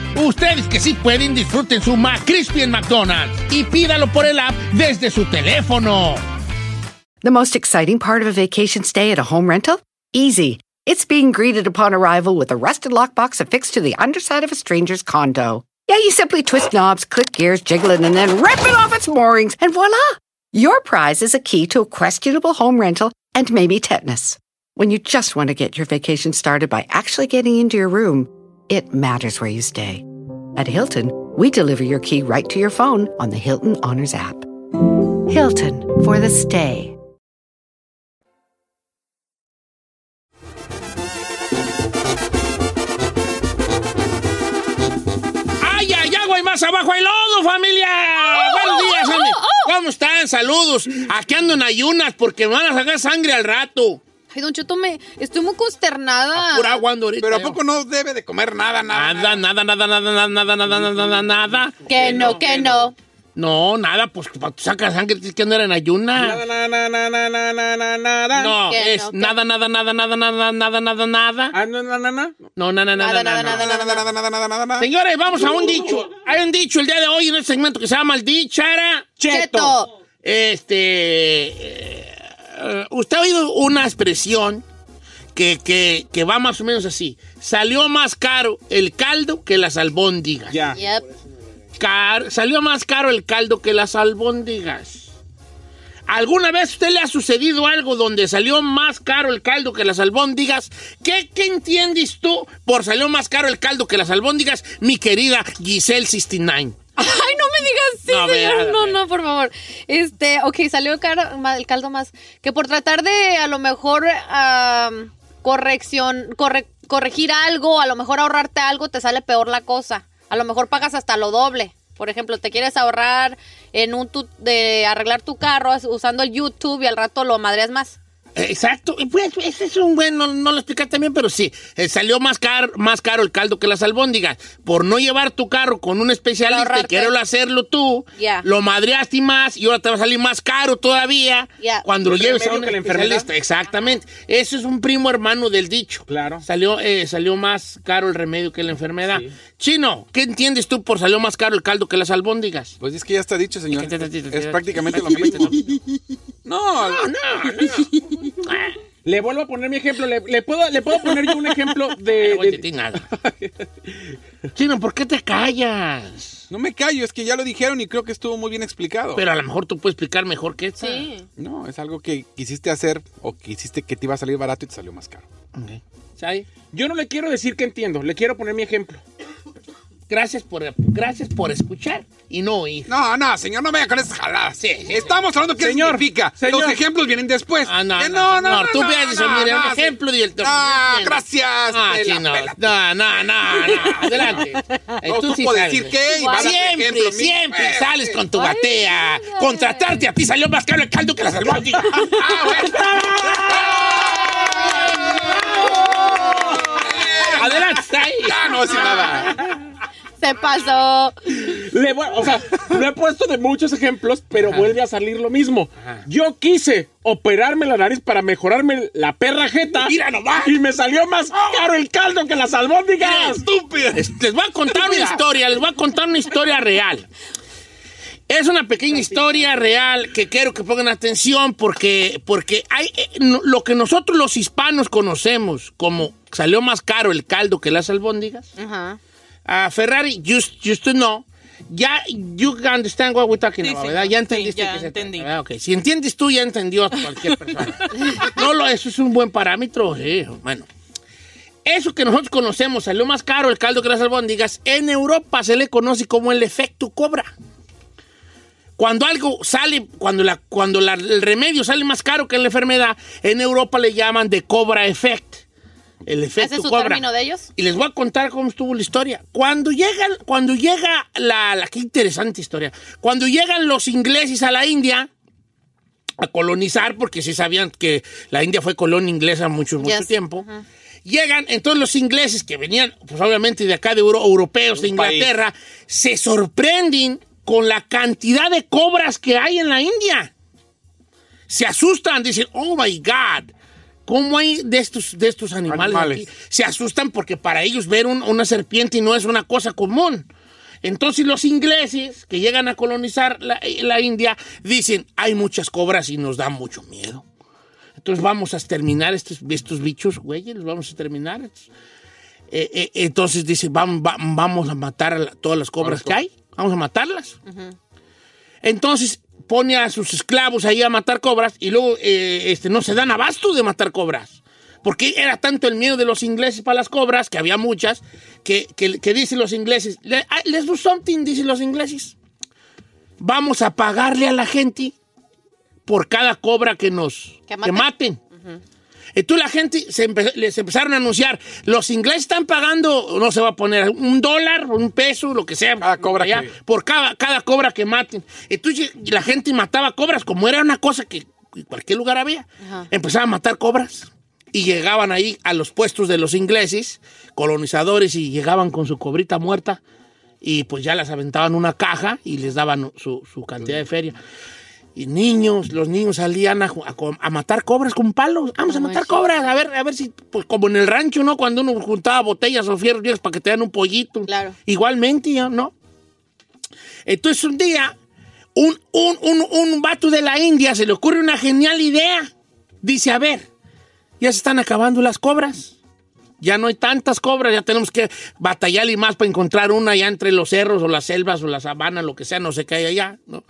S1: Ustedes que sí pueden, disfruten su McCrispy en McDonald's y pídalo por el app desde su teléfono.
S11: The most exciting part of a vacation stay at a home rental? Easy. It's being greeted upon arrival with a rusted lockbox affixed to the underside of a stranger's condo. Yeah, you simply twist knobs, click gears, jiggle it, and then rip it off its moorings, and voila! Your prize is a key to a questionable home rental and maybe tetanus. When you just want to get your vacation started by actually getting into your room, it matters where you stay. At Hilton, we deliver your key right to your phone on the Hilton Honors app. Hilton for the stay.
S1: ¡Ay, ay, agua y más abajo hay lodo, familia! Oh, ¡Buenos días, oh, Andy! Oh, ¿Cómo están? Saludos. Aquí ando en ayunas porque me van a sacar sangre al rato.
S2: Ay, Don Cheto, me estoy muy consternada.
S1: Pura ahorita.
S4: Pero ¿a poco no debe de comer nada, nada?
S1: Nada, nada, nada, nada, nada, nada, nada, nada, nada, nada.
S2: Que no, que no.
S1: No, nada, pues sacas sangre tienes que andar en ayunas.
S3: Nada, nada, nada, nada, nada, nada, nada.
S1: No,
S2: Que
S1: es
S2: no, que-
S1: nada, nada, nada, nada, nada, nada, nada, nada.
S3: Ah, no, no, no, no.
S1: No, nada, nada,
S2: Nada,
S1: nada,
S2: nada,
S1: nada.
S2: nada, nada.
S4: Nada, nada, nada, nada, nada.
S1: Señores, vamos a un dicho. Hay un dicho el día de hoy en este segmento que se llama el dichara.
S2: Cheto.
S1: Este. Eh, usted ha oído una expresión que, que, que va más o menos así. Salió más caro el caldo que las albóndigas.
S3: Ya.
S2: Yep.
S1: Car- salió más caro el caldo que las albóndigas. ¿Alguna vez a usted le ha sucedido algo donde salió más caro el caldo que las albóndigas? ¿Qué, qué entiendes tú por salió más caro el caldo que las albóndigas, mi querida Giselle 69?
S2: Ay, no me digas sí,
S1: No,
S2: señor. No, no, por favor. Este, ok, salió el caldo más. Que por tratar de a lo mejor corrección, corre- corregir algo, a lo mejor ahorrarte algo, te sale peor la cosa. A lo mejor pagas hasta lo doble. Por ejemplo, te quieres ahorrar en un tu- de arreglar tu carro usando el YouTube y al rato lo madreas más.
S1: Exacto, pues ese es un buen, no, no lo explicaste bien, pero sí, eh, salió más caro, más caro el caldo que las albóndigas. Por no llevar tu carro con un especialista y quererlo hacerlo tú,
S2: Ya.
S1: lo madreaste más y ahora te va a salir más caro todavía
S2: Ya.
S1: cuando lo
S3: El
S1: lleves a un
S3: que la enfermedad.
S1: especialista. Exactamente. Eso es un primo hermano del dicho.
S3: Claro.
S1: Salió, eh, salió más caro el remedio que la enfermedad. Chino, ¿qué entiendes tú por salió más caro el caldo que las albóndigas?
S4: Pues es que ya está dicho, señor.
S1: Es
S4: prácticamente lo mismo. No,
S1: No, no, no.
S3: Le vuelvo a poner mi ejemplo. Le, le puedo, le puedo poner yo un ejemplo de.
S1: Oye,
S3: de-
S1: ti nada. Chino, ¿por qué te callas?
S4: no me callo, es que ya lo dijeron y creo que estuvo muy bien explicado.
S1: Pero a lo mejor tú puedes explicar mejor que esta.
S2: Sí.
S4: No, es algo que quisiste hacer o quisiste que te iba a salir barato y te salió más caro.
S1: Ok. ¿Sabe?
S3: Yo no le quiero decir que entiendo, le quiero poner mi ejemplo.
S1: Gracias por, gracias por escuchar y no oír.
S4: No, no, señor, no vaya con esas jaladas.
S1: Sí, sí.
S4: Estamos hablando qué
S3: Señor,
S4: significa.
S3: señor.
S4: Los ejemplos vienen después.
S1: Ah, no,
S4: Que
S1: no, no, tú veas, mire, un
S4: sí.
S1: ejemplo y el
S4: Ah, gracias.
S1: Ah,
S4: pela.
S1: No, no, no, no. Adelante.
S4: No
S1: tú sí
S4: supo
S1: sabes.
S4: decir qué y va a dar
S1: Siempre,
S4: ejemplo, mi-
S1: siempre
S4: Eh,
S1: sales
S4: sí.
S1: con tu batea. Contratarte a ti salió más caro el caldo que las albóndigas.
S4: Ah, bueno.
S1: Adelante, está ahí.
S4: Ya no, sin nada.
S2: Se pasó.
S3: Le voy- o sea, lo he puesto de muchos ejemplos, pero vuelve a salir lo mismo. Yo quise operarme la nariz para mejorarme la perra jeta.
S1: Mira nomás.
S3: Y me salió más caro el caldo que las albóndigas.
S1: ¡Estúpida! Les voy a contar una historia, les voy a contar una historia real. Es una pequeña historia real que quiero que pongan atención porque, porque hay, eh, no- lo que nosotros los hispanos conocemos como salió más caro el caldo que las albóndigas.
S2: Ajá.
S1: A Ferrari, just, just to know, ya, you understand what we're talking
S5: Sí,
S1: about,
S5: sí.
S1: ¿verdad? Ya
S5: Sí,
S1: entendiste
S5: ya
S1: que se
S5: entendí.
S1: trata, ¿verdad? Ok, Si entiendes tú, ya entendió cualquier persona. no, lo, eso es un buen parámetro, sí, bueno. Eso que nosotros conocemos, salió más caro el caldo que las albóndigas, en Europa se le conoce como el efecto cobra. Cuando algo sale, cuando, la, cuando la- el remedio sale más caro que la enfermedad, en Europa le llaman de cobra effect. El efecto
S2: ¿Ese es su
S1: cobra.
S2: término de ellos?
S1: Y les voy a contar cómo estuvo la historia. Cuando llegan, cuando llega la, la qué interesante historia. Cuando llegan los ingleses a la India a colonizar, porque sí sabían que la India fue colonia inglesa mucho, mucho
S2: Yes.
S1: tiempo. Llegan, entonces los ingleses que venían, pues obviamente de acá de Euro- europeos, de
S4: Un país.
S1: Inglaterra, se sorprenden con la cantidad de cobras que hay en la India. Se asustan, dicen, oh my God, ¿cómo hay de estos, de estos animales,
S4: Animales.
S1: aquí? Se asustan porque para ellos ver un- una serpiente no es una cosa común. Entonces los ingleses que llegan a colonizar la, la India dicen, hay muchas cobras y nos da mucho miedo. Entonces vamos a exterminar estos, estos bichos, güey, los vamos a exterminar. Eh, eh, entonces dice, vamos, va- vamos a matar a la- todas las cobras que hay, vamos a matarlas. Entonces pone a sus esclavos ahí a matar cobras y luego eh, este, no se dan abasto de matar cobras. Porque era tanto el miedo de los ingleses para las cobras, que había muchas, que, que- que dicen los ingleses, "Le- ah, let's do something, dicen los ingleses. Vamos a pagarle a la gente por cada cobra que nos
S2: Que
S1: que maten. Entonces la gente se empe- les empezaron a anunciar, los ingleses están pagando, no se va a poner un dólar, un peso, lo que sea,
S4: cobra
S1: allá,
S4: que-
S1: por cada, cada cobra que maten. Entonces la gente mataba cobras, como era una cosa que en cualquier lugar había.
S2: Ajá.
S1: Empezaban a matar cobras y llegaban ahí a los puestos de los ingleses, colonizadores, y llegaban con su cobrita muerta y pues ya las aventaban en una caja y les daban su, su cantidad de feria. Y niños, los niños salían a, matar cobras con palos. Vamos a matar cobras, a ver, a ver si, pues como en el rancho, ¿no? Cuando uno juntaba botellas o fierros viejos para que te dan un pollito.
S2: Claro.
S1: Igualmente. ¿no? Entonces un día, un, un, un, un vato de la India se le ocurre una genial idea. Dice, a ver, ya se están acabando las cobras. Ya no hay tantas cobras, ya tenemos que batallar y más para encontrar una ya entre los cerros o las selvas o la sabana, lo que sea, no sé qué hay allá, ¿no?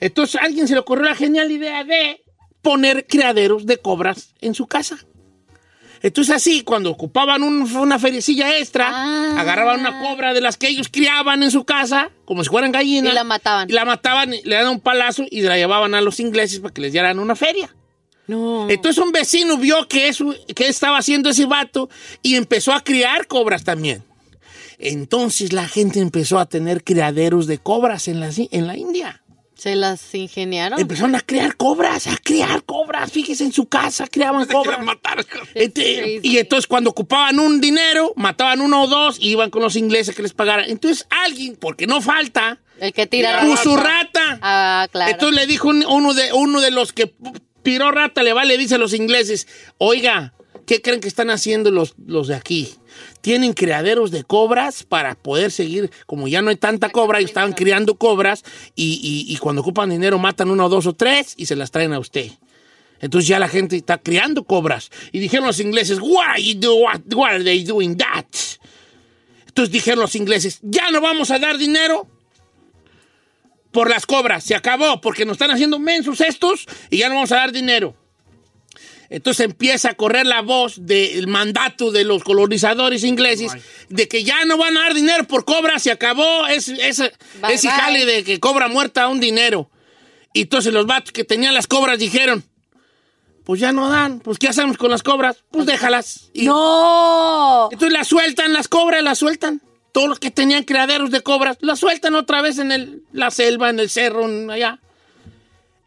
S1: Entonces a alguien se le ocurrió la genial idea de poner criaderos de cobras en su casa. Entonces así, cuando ocupaban un- una feriecilla extra,
S2: Ah.
S1: agarraban una cobra de las que ellos criaban en su casa, como si fueran gallinas.
S2: Y la mataban.
S1: Y la mataban, le daban un palazo y la llevaban a los ingleses para que les dieran una feria.
S2: No.
S1: Entonces un vecino vio que, eso, que estaba haciendo ese vato y empezó a criar cobras también. Entonces la gente empezó a tener criaderos de cobras en la, en la India.
S2: Se las ingeniaron.
S1: Empezaron a criar cobras, a criar cobras. Fíjese, en su casa criaban cobras. Este, y entonces cuando ocupaban un dinero, mataban uno o dos y iban con los ingleses que les pagaran. Entonces alguien, porque no falta,
S2: El que tira
S1: puso
S2: rata.
S1: rata.
S2: Ah, claro.
S1: Entonces le dijo un- uno de, uno de los que tiró rata, le va, le dice a los ingleses, oiga, ¿qué creen que están haciendo los, los de aquí? Tienen criaderos de cobras para poder seguir, como ya no hay tanta cobra, y estaban criando cobras y, y- y cuando ocupan dinero matan uno, dos o tres y se las traen a usted. Entonces ya la gente está criando cobras. Y dijeron los ingleses, why do, what, why are they doing that? Entonces dijeron los ingleses, ya no vamos a dar dinero por las cobras. Se acabó, porque nos están haciendo mensos estos y ya no vamos a dar dinero. Entonces empieza a correr la voz del mandato de los colonizadores ingleses de que ya no van a dar dinero por cobras, se acabó ese, ese,
S2: Bye,
S1: ese
S2: bye.
S1: jale de que cobra muerta un dinero. Y entonces los vatos que tenían las cobras dijeron, pues ya no dan, pues ¿qué hacemos con las cobras? Pues déjalas. Y
S2: ¡No!
S1: entonces las sueltan, las cobras, las sueltan. Todos los que tenían criaderos de cobras, las sueltan otra vez en el- la selva, en el cerro, en allá.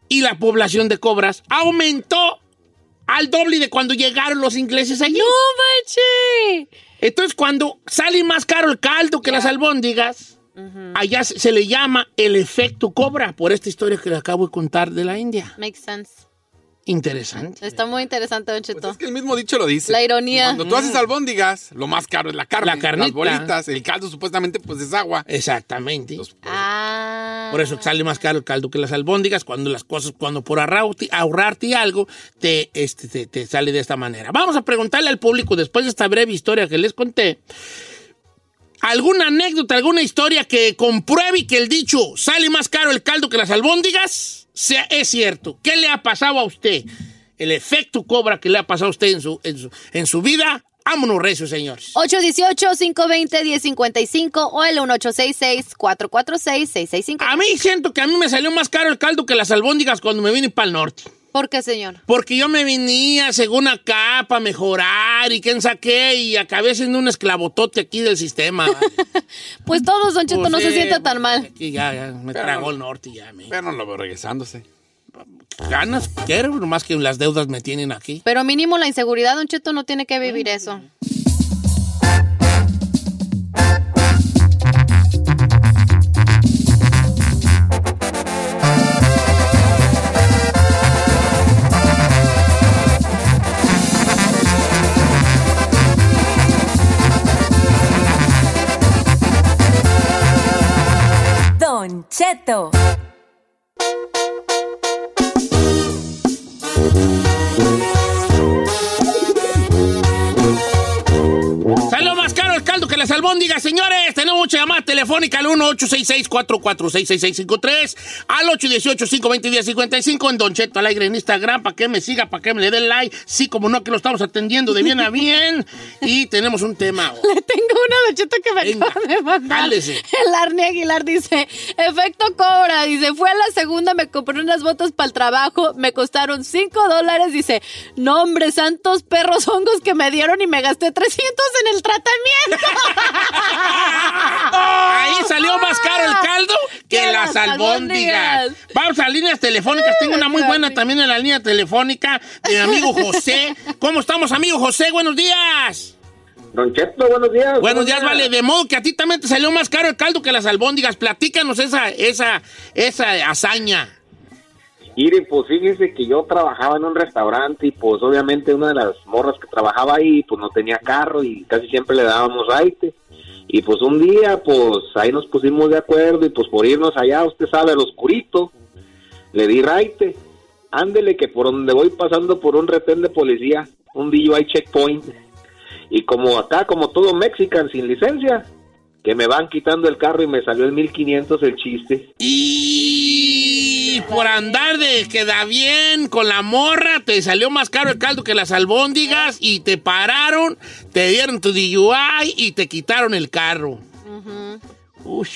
S1: Y la población de cobras aumentó al doble de cuando llegaron los ingleses allí.
S2: ¡No manches!
S1: Entonces, cuando sale más caro el caldo que las albóndigas, allá se, se le llama el efecto cobra, por esta historia que le acabo de contar de la India.
S2: Makes sense.
S1: Interesante.
S2: Está muy interesante, Don Cheto.
S4: Es que el mismo dicho lo dice.
S2: La ironía.
S4: Cuando tú haces albóndigas, lo más caro es la carne.
S1: La carnita.
S4: Las bolitas, el caldo supuestamente pues es agua.
S1: Exactamente.
S2: Ah.
S1: Por eso sale más caro el caldo que las albóndigas, cuando las cosas, cuando por ahorrarte, ahorrarte algo, te, este, te, te sale de esta manera. Vamos a preguntarle al público, después de esta breve historia que les conté, alguna anécdota, alguna historia que compruebe que el dicho sale más caro el caldo que las albóndigas, sea, es cierto. ¿Qué le ha pasado a usted? El efecto cobra que le ha pasado a usted en su, en su, en su vida. Vámonos recios, señores.
S2: 818-520-1055 o el 1866-446-6655.
S1: A mí siento que a mí me salió más caro el caldo que las albóndigas cuando me vine para el norte.
S2: ¿Por qué, señor?
S1: Porque yo me venía según acá para mejorar y quién saqué y acabé siendo un esclavotote aquí del sistema.
S2: Pues todos, Don Cheto,
S1: Pues
S2: no se sienta tan mal.
S1: Aquí ya, ya me
S4: Pero
S1: tragó el norte ya. Me.
S4: Pero no lo veo regresándose.
S1: Ganas quiero, nomás que las deudas me tienen aquí.
S2: Pero mínimo la inseguridad, Don Cheto, no tiene que vivir eso.
S10: Don Cheto.
S1: Mucha llamada telefónica al 1-866-446-6653, al 818-520-1055 en Don Cheto al aire en Instagram, para que me siga, para que me le dé like. Sí, como no, que lo estamos atendiendo de bien a bien. Y tenemos un tema.
S2: Le tengo una Don Cheto que me
S1: Venga,
S2: acaba de mandar.
S1: jálese.
S2: El Arne Aguilar dice, efecto cobra, dice, fue a la segunda, me compré unas botas para el trabajo, me costaron 5 dólares, dice, no hombre, santos perros hongos que me dieron y me gasté 300 en el tratamiento.
S1: Ahí salió más caro el caldo que las albóndigas. Vamos a líneas telefónicas. Tengo una muy buena también en la línea telefónica de mi amigo José. ¿Cómo estamos, amigo José? Buenos días.
S12: Don Cheto, buenos días.
S1: Buenos días, vale. De modo que a ti también te salió más caro el caldo que las albóndigas. Platícanos esa, esa, esa hazaña.
S12: Mire, pues fíjese que yo trabajaba en un restaurante y pues obviamente una de las morras que trabajaba ahí pues no tenía carro y casi siempre le dábamos raite. Y pues un día pues ahí nos pusimos de acuerdo y pues por irnos allá, usted sabe, al oscurito, le di raite. Ándele que por donde voy pasando por un retén de policía, un DUI checkpoint. Y como acá, como todo mexican sin licencia, que me van quitando el carro y me salió en 1500 el chiste.
S1: Y por andar de queda bien con la morra, te salió más caro el caldo que las albóndigas y te pararon, te dieron tu DUI y te quitaron el carro. Uy.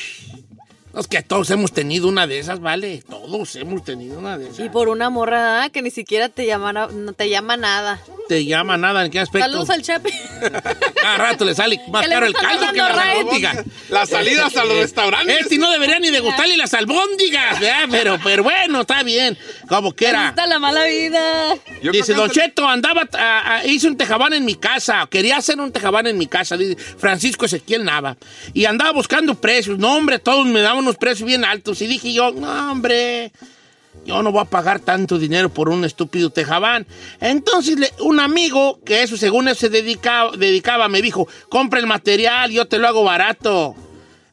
S1: No, Es que todos hemos tenido una de esas, ¿vale? Todos hemos tenido una de esas.
S2: y por una morra ¿ah? que ni siquiera te llama, no te llama nada.
S1: Te llama nada, ¿en qué aspecto?
S2: Saludos al Chepe.
S1: Cada rato le sale más caro el caldo que las
S2: ride.
S1: albóndigas.
S4: Las salidas a los restaurantes.
S1: Este no debería ni de gustarle las albóndigas, ¿verdad? Pero, pero bueno, está bien. Como quiera.
S2: Está la mala vida.
S1: Dice, Don Cheto, andaba, a- a- hice un tejabán en mi casa, quería hacer un tejabán en mi casa, dice Francisco Ezequiel Nava, y andaba buscando precios, no hombre, todos me daban unos precios bien altos, y dije yo, no hombre, yo no voy a pagar tanto dinero por un estúpido tejabán. Entonces un amigo, que eso según él se dedicaba, dedicaba, me dijo, compra el material, yo te lo hago barato.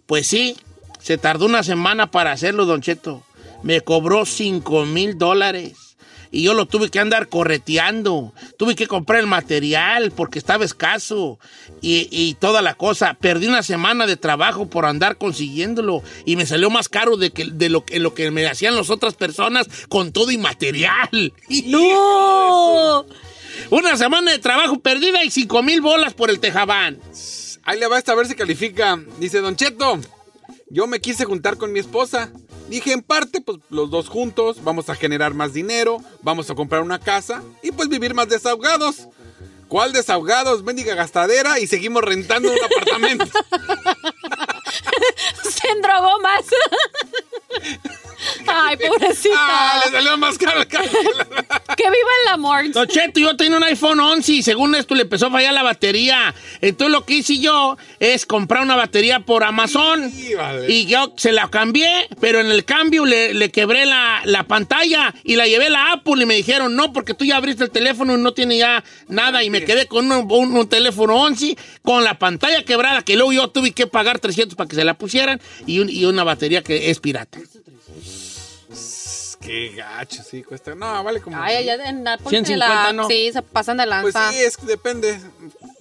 S1: Pues sí, se tardó una semana para hacerlo, Don Cheto. Me cobró 5 mil dólares. Y yo lo tuve que andar correteando. Tuve que comprar el material porque estaba escaso. Y, y toda la cosa. Perdí una semana de trabajo por andar consiguiéndolo. Y me salió más caro de, que, de lo, que, lo que me hacían las otras personas con todo y material.
S2: ¡No!
S1: Una semana de trabajo perdida y 5 mil bolas por el tejabán.
S4: Ahí le va esta a ver si califica. Dice Don Cheto, yo me quise juntar con mi esposa. Dije, en parte, pues los dos juntos, vamos a generar más dinero, vamos a comprar una casa y pues vivir más desahogados. ¿Cuál desahogados? Bendiga gastadera y seguimos rentando un apartamento.
S2: Se endrogó más. Ay, pobrecita.
S4: Ah, le salió más caro.
S2: Que viva el amor.
S1: Don Cheto, yo tenía un iPhone 11 y según esto le empezó a fallar la batería. Entonces lo que hice yo es comprar una batería por Amazon.
S4: vale.
S1: Y yo se la cambié, pero en el cambio le, le quebré la, la pantalla y la llevé a la Apple y me dijeron, no, porque tú ya abriste el teléfono y no tiene ya nada. Y me quedé con un, un- un teléfono 11 con la pantalla quebrada que luego yo tuve que pagar 300 para que se la pusieran y, un- y una batería que es pirata.
S4: Qué gacho, sí, cuesta. No, vale como.
S2: Ay, allá en Apple
S1: 150
S2: se la-
S1: no.
S2: Sí, se pasan de
S4: Pues
S2: lanza.
S4: sí, es que depende.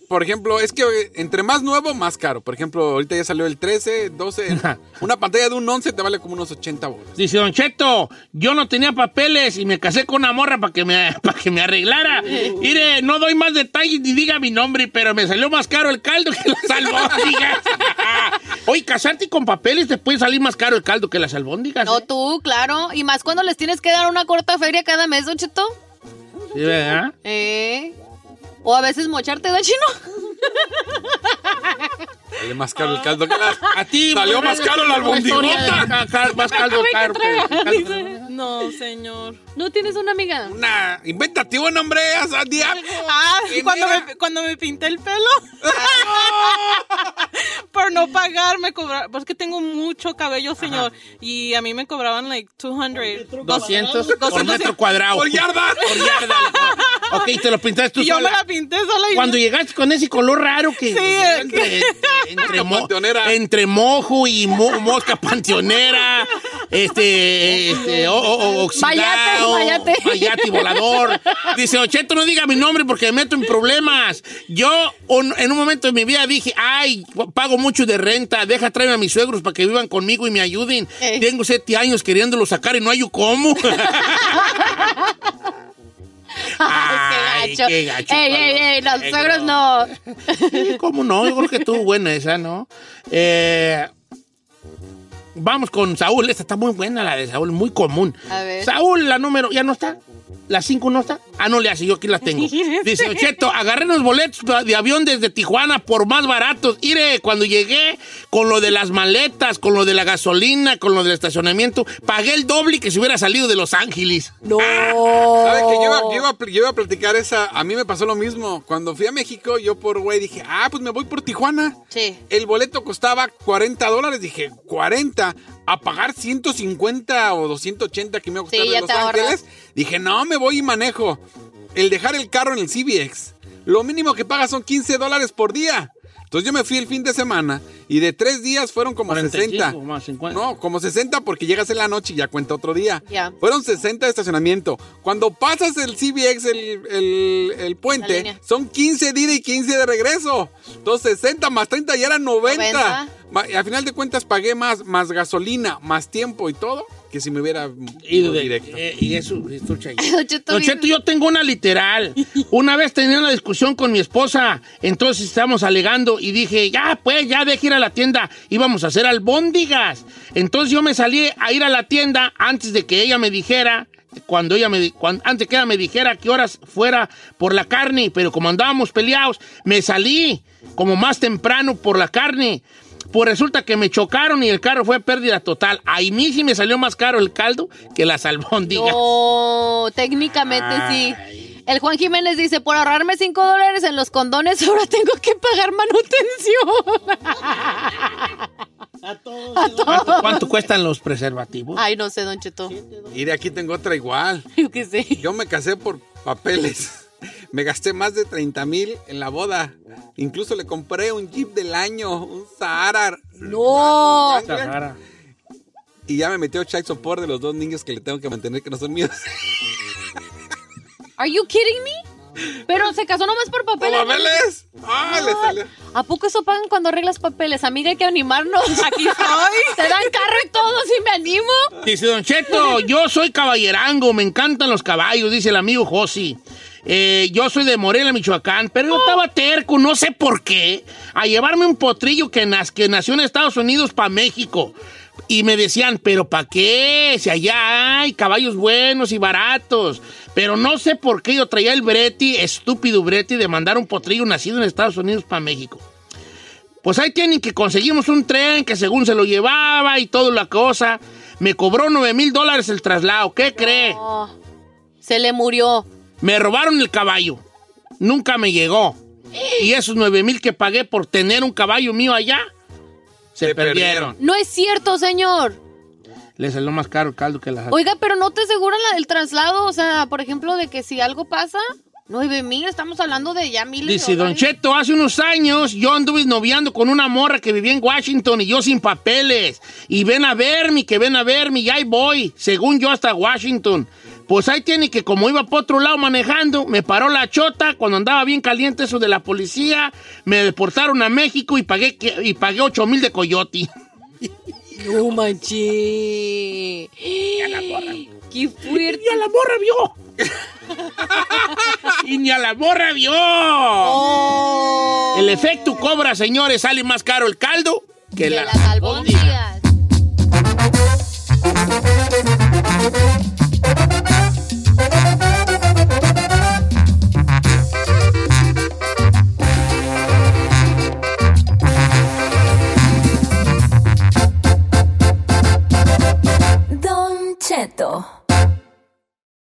S4: Por ejemplo, es que entre más nuevo, más caro. Por ejemplo, ahorita ya salió el 13, 12. una pantalla de un 11 te vale como unos 80 bolas.
S1: Dice Don Cheto, yo no tenía papeles y me casé con una morra para que me, para que me arreglara. Mire, no doy más detalles ni diga mi nombre, pero me salió más caro el caldo que las albóndigas. Oye, casarte con papeles te puede salir más caro el caldo que las albóndigas.
S2: No,
S1: ¿eh?
S2: tú, claro. Y más cuando les tienes que dar una corta feria cada mes, Don Cheto.
S1: Sí, ¿verdad?
S2: Eh. O a veces mocharte, Don Chino.
S4: Sale más caro el caldo que las.
S1: A ti
S4: Salió más caro la albondigota.
S1: Más caldo caro. Que-
S5: No, señor.
S2: ¿No tienes una amiga?
S4: Una. Inventativo nombre, a diablo.
S5: Ah,
S4: ¿Quién
S5: cuando me, cuando me pinté el pelo. Por no pagar, me cobraban. Pues que tengo mucho cabello, señor. Y a mí me cobraban like 200.
S1: 200 por metro cuadrado.
S4: Por yarda.
S1: Por yarda. Ok, te lo pintaste tú
S5: Y yo me
S1: sola.
S5: la pinté sola. Y
S1: Cuando llegaste con ese color raro que
S5: Sí,
S1: entre, entre, entre mo-
S4: Panteonera.
S1: entre mojo y mo- mosca panteonera, este, este, o- o oxidado,
S2: Mayate, mayate.
S1: volador. Dice, Ocheto, no diga mi nombre porque me meto en problemas. Yo un- en un momento de mi vida dije, ay, pago mucho de renta, deja traerme a mis suegros para que vivan conmigo y me ayuden.
S2: Eh.
S1: Tengo siete años queriéndolo sacar y no hay cómo. Ay,
S2: qué gacho.
S1: qué gacho,
S2: Ey, ey, ey, los
S1: Qué
S2: suegros no.
S1: ¿Cómo no? Yo creo que estuvo buena esa, ¿no? Eh, vamos con Saúl. Esta está muy buena, la de Saúl, muy común.
S2: A ver.
S1: Saúl, la número, ¿ya no está? ¿La 5 no está? Ah, no le hace, yo aquí la tengo. Dice, Ocheto, agarré los boletos de avión desde Tijuana por más baratos. Mire, cuando llegué con lo de las maletas, con lo de la gasolina, con lo del estacionamiento, pagué el doble que si hubiera salido de Los Ángeles.
S2: No.
S4: ¿Sabes que yo iba, yo iba a platicar esa? A mí me pasó lo mismo. Cuando fui a México, yo por güey dije, ah, pues me voy por Tijuana.
S2: Sí.
S4: El boleto costaba 40 dólares. Dije, 40 a pagar 150 o 280 que me iba a costar
S2: Sí,
S4: de Los. Ángeles. Dije, no, me voy y manejo. El dejar el carro en el CBX. Lo mínimo que pagas son 15 dólares por día. Entonces yo me fui el fin de semana y de tres días fueron como
S1: 45
S4: 60.
S1: más 50.
S4: No, como 60 porque llegas en la noche y ya cuenta otro día.
S2: Ya.
S4: Fueron 60 de estacionamiento. Cuando pasas el CBX, el, el- el puente, son 15 de ida y 15 de regreso. Entonces 60 más 30 ya eran 90.
S2: 90.
S4: Al final de cuentas pagué más, más gasolina, más tiempo y todo, que si me hubiera
S1: Ido
S4: directo.
S1: eh, y eso, escucha ahí.
S2: Don Cheto,
S1: yo tengo una literal. Una vez tenía una discusión con mi esposa, entonces estábamos alegando y dije, ya, pues, ya deje ir a la tienda, íbamos a hacer albóndigas. Entonces yo me salí a ir a la tienda antes de que ella me dijera, cuando ella me, di- cuan- antes que ella me dijera a qué horas fuera por la carne, pero como andábamos peleados, me salí como más temprano por la carne. Pues resulta que me chocaron y el carro fue pérdida total. Ahí mí sí me salió más caro el caldo que las albóndigas.
S2: No, técnicamente sí. El Juan Jiménez dice, por ahorrarme 5 dólares en los condones, ahora tengo que pagar manutención.
S1: ¿Cuánto, cuánto cuestan los preservativos?
S2: Ay, no sé, Don Cheto.
S4: Mire, aquí tengo otra igual.
S2: Yo qué sé.
S4: Yo me casé por papeles. Me gasté más de 30 mil en la boda. Incluso le compré un Jeep del año, un Sahara.
S2: No.
S1: Sahara.
S4: Y ya me metió child support de los dos niños que le tengo que mantener que no son míos.
S2: Are you kidding me? Pero se casó nomás por papeles.
S4: ¿Por papeles? Ah, le salió.
S2: ¿A poco eso pagan cuando arreglas papeles? Amiga, hay que animarnos.
S5: Aquí estoy.
S2: Te dan carro y todo, si me animo.
S1: Dice Don Cheto, yo soy caballerango, me encantan los caballos, dice el amigo Josi. Eh, yo soy de Morelia, Michoacán, pero yo estaba terco, no sé por qué, a llevarme un potrillo que, nas- que nació en Estados Unidos para México. Y me decían, ¿pero para qué? Si allá hay caballos buenos y baratos. Pero no sé por qué yo traía el breti, estúpido breti, de mandar un potrillo nacido en Estados Unidos para México. Pues ahí tienen que conseguimos un tren que según se lo llevaba y toda la cosa. Me cobró 9 mil dólares el traslado. ¿Qué cree?
S2: Se le murió.
S1: Me robaron el caballo. Nunca me llegó. Y esos 9 mil que pagué por tener un caballo mío allá, se, perdieron.
S2: No es cierto, señor.
S1: Le salió más caro el caldo que la
S2: Oiga, pero no te aseguran la del traslado. O sea, por ejemplo, de que si algo pasa, nueve mil, estamos hablando de ya miles de
S1: Dice Don. Cheto, hace unos años yo anduve noviando con una morra que vivía en Washington y yo sin papeles. Y ven a verme, que ven a verme, y ahí voy, según yo hasta Washington. Pues ahí tiene que como iba para otro lado manejando, me paró la chota cuando andaba bien caliente eso de la policía, me deportaron a México y pagué, y pagué 8 mil de coyote.
S2: No manches. Y
S1: a la morra.
S2: Qué fuerte.
S1: Y a la morra vio. y ni a la morra vio.
S2: Oh.
S1: El efecto cobra, señores, sale más caro el caldo que,
S2: Que
S1: la
S2: las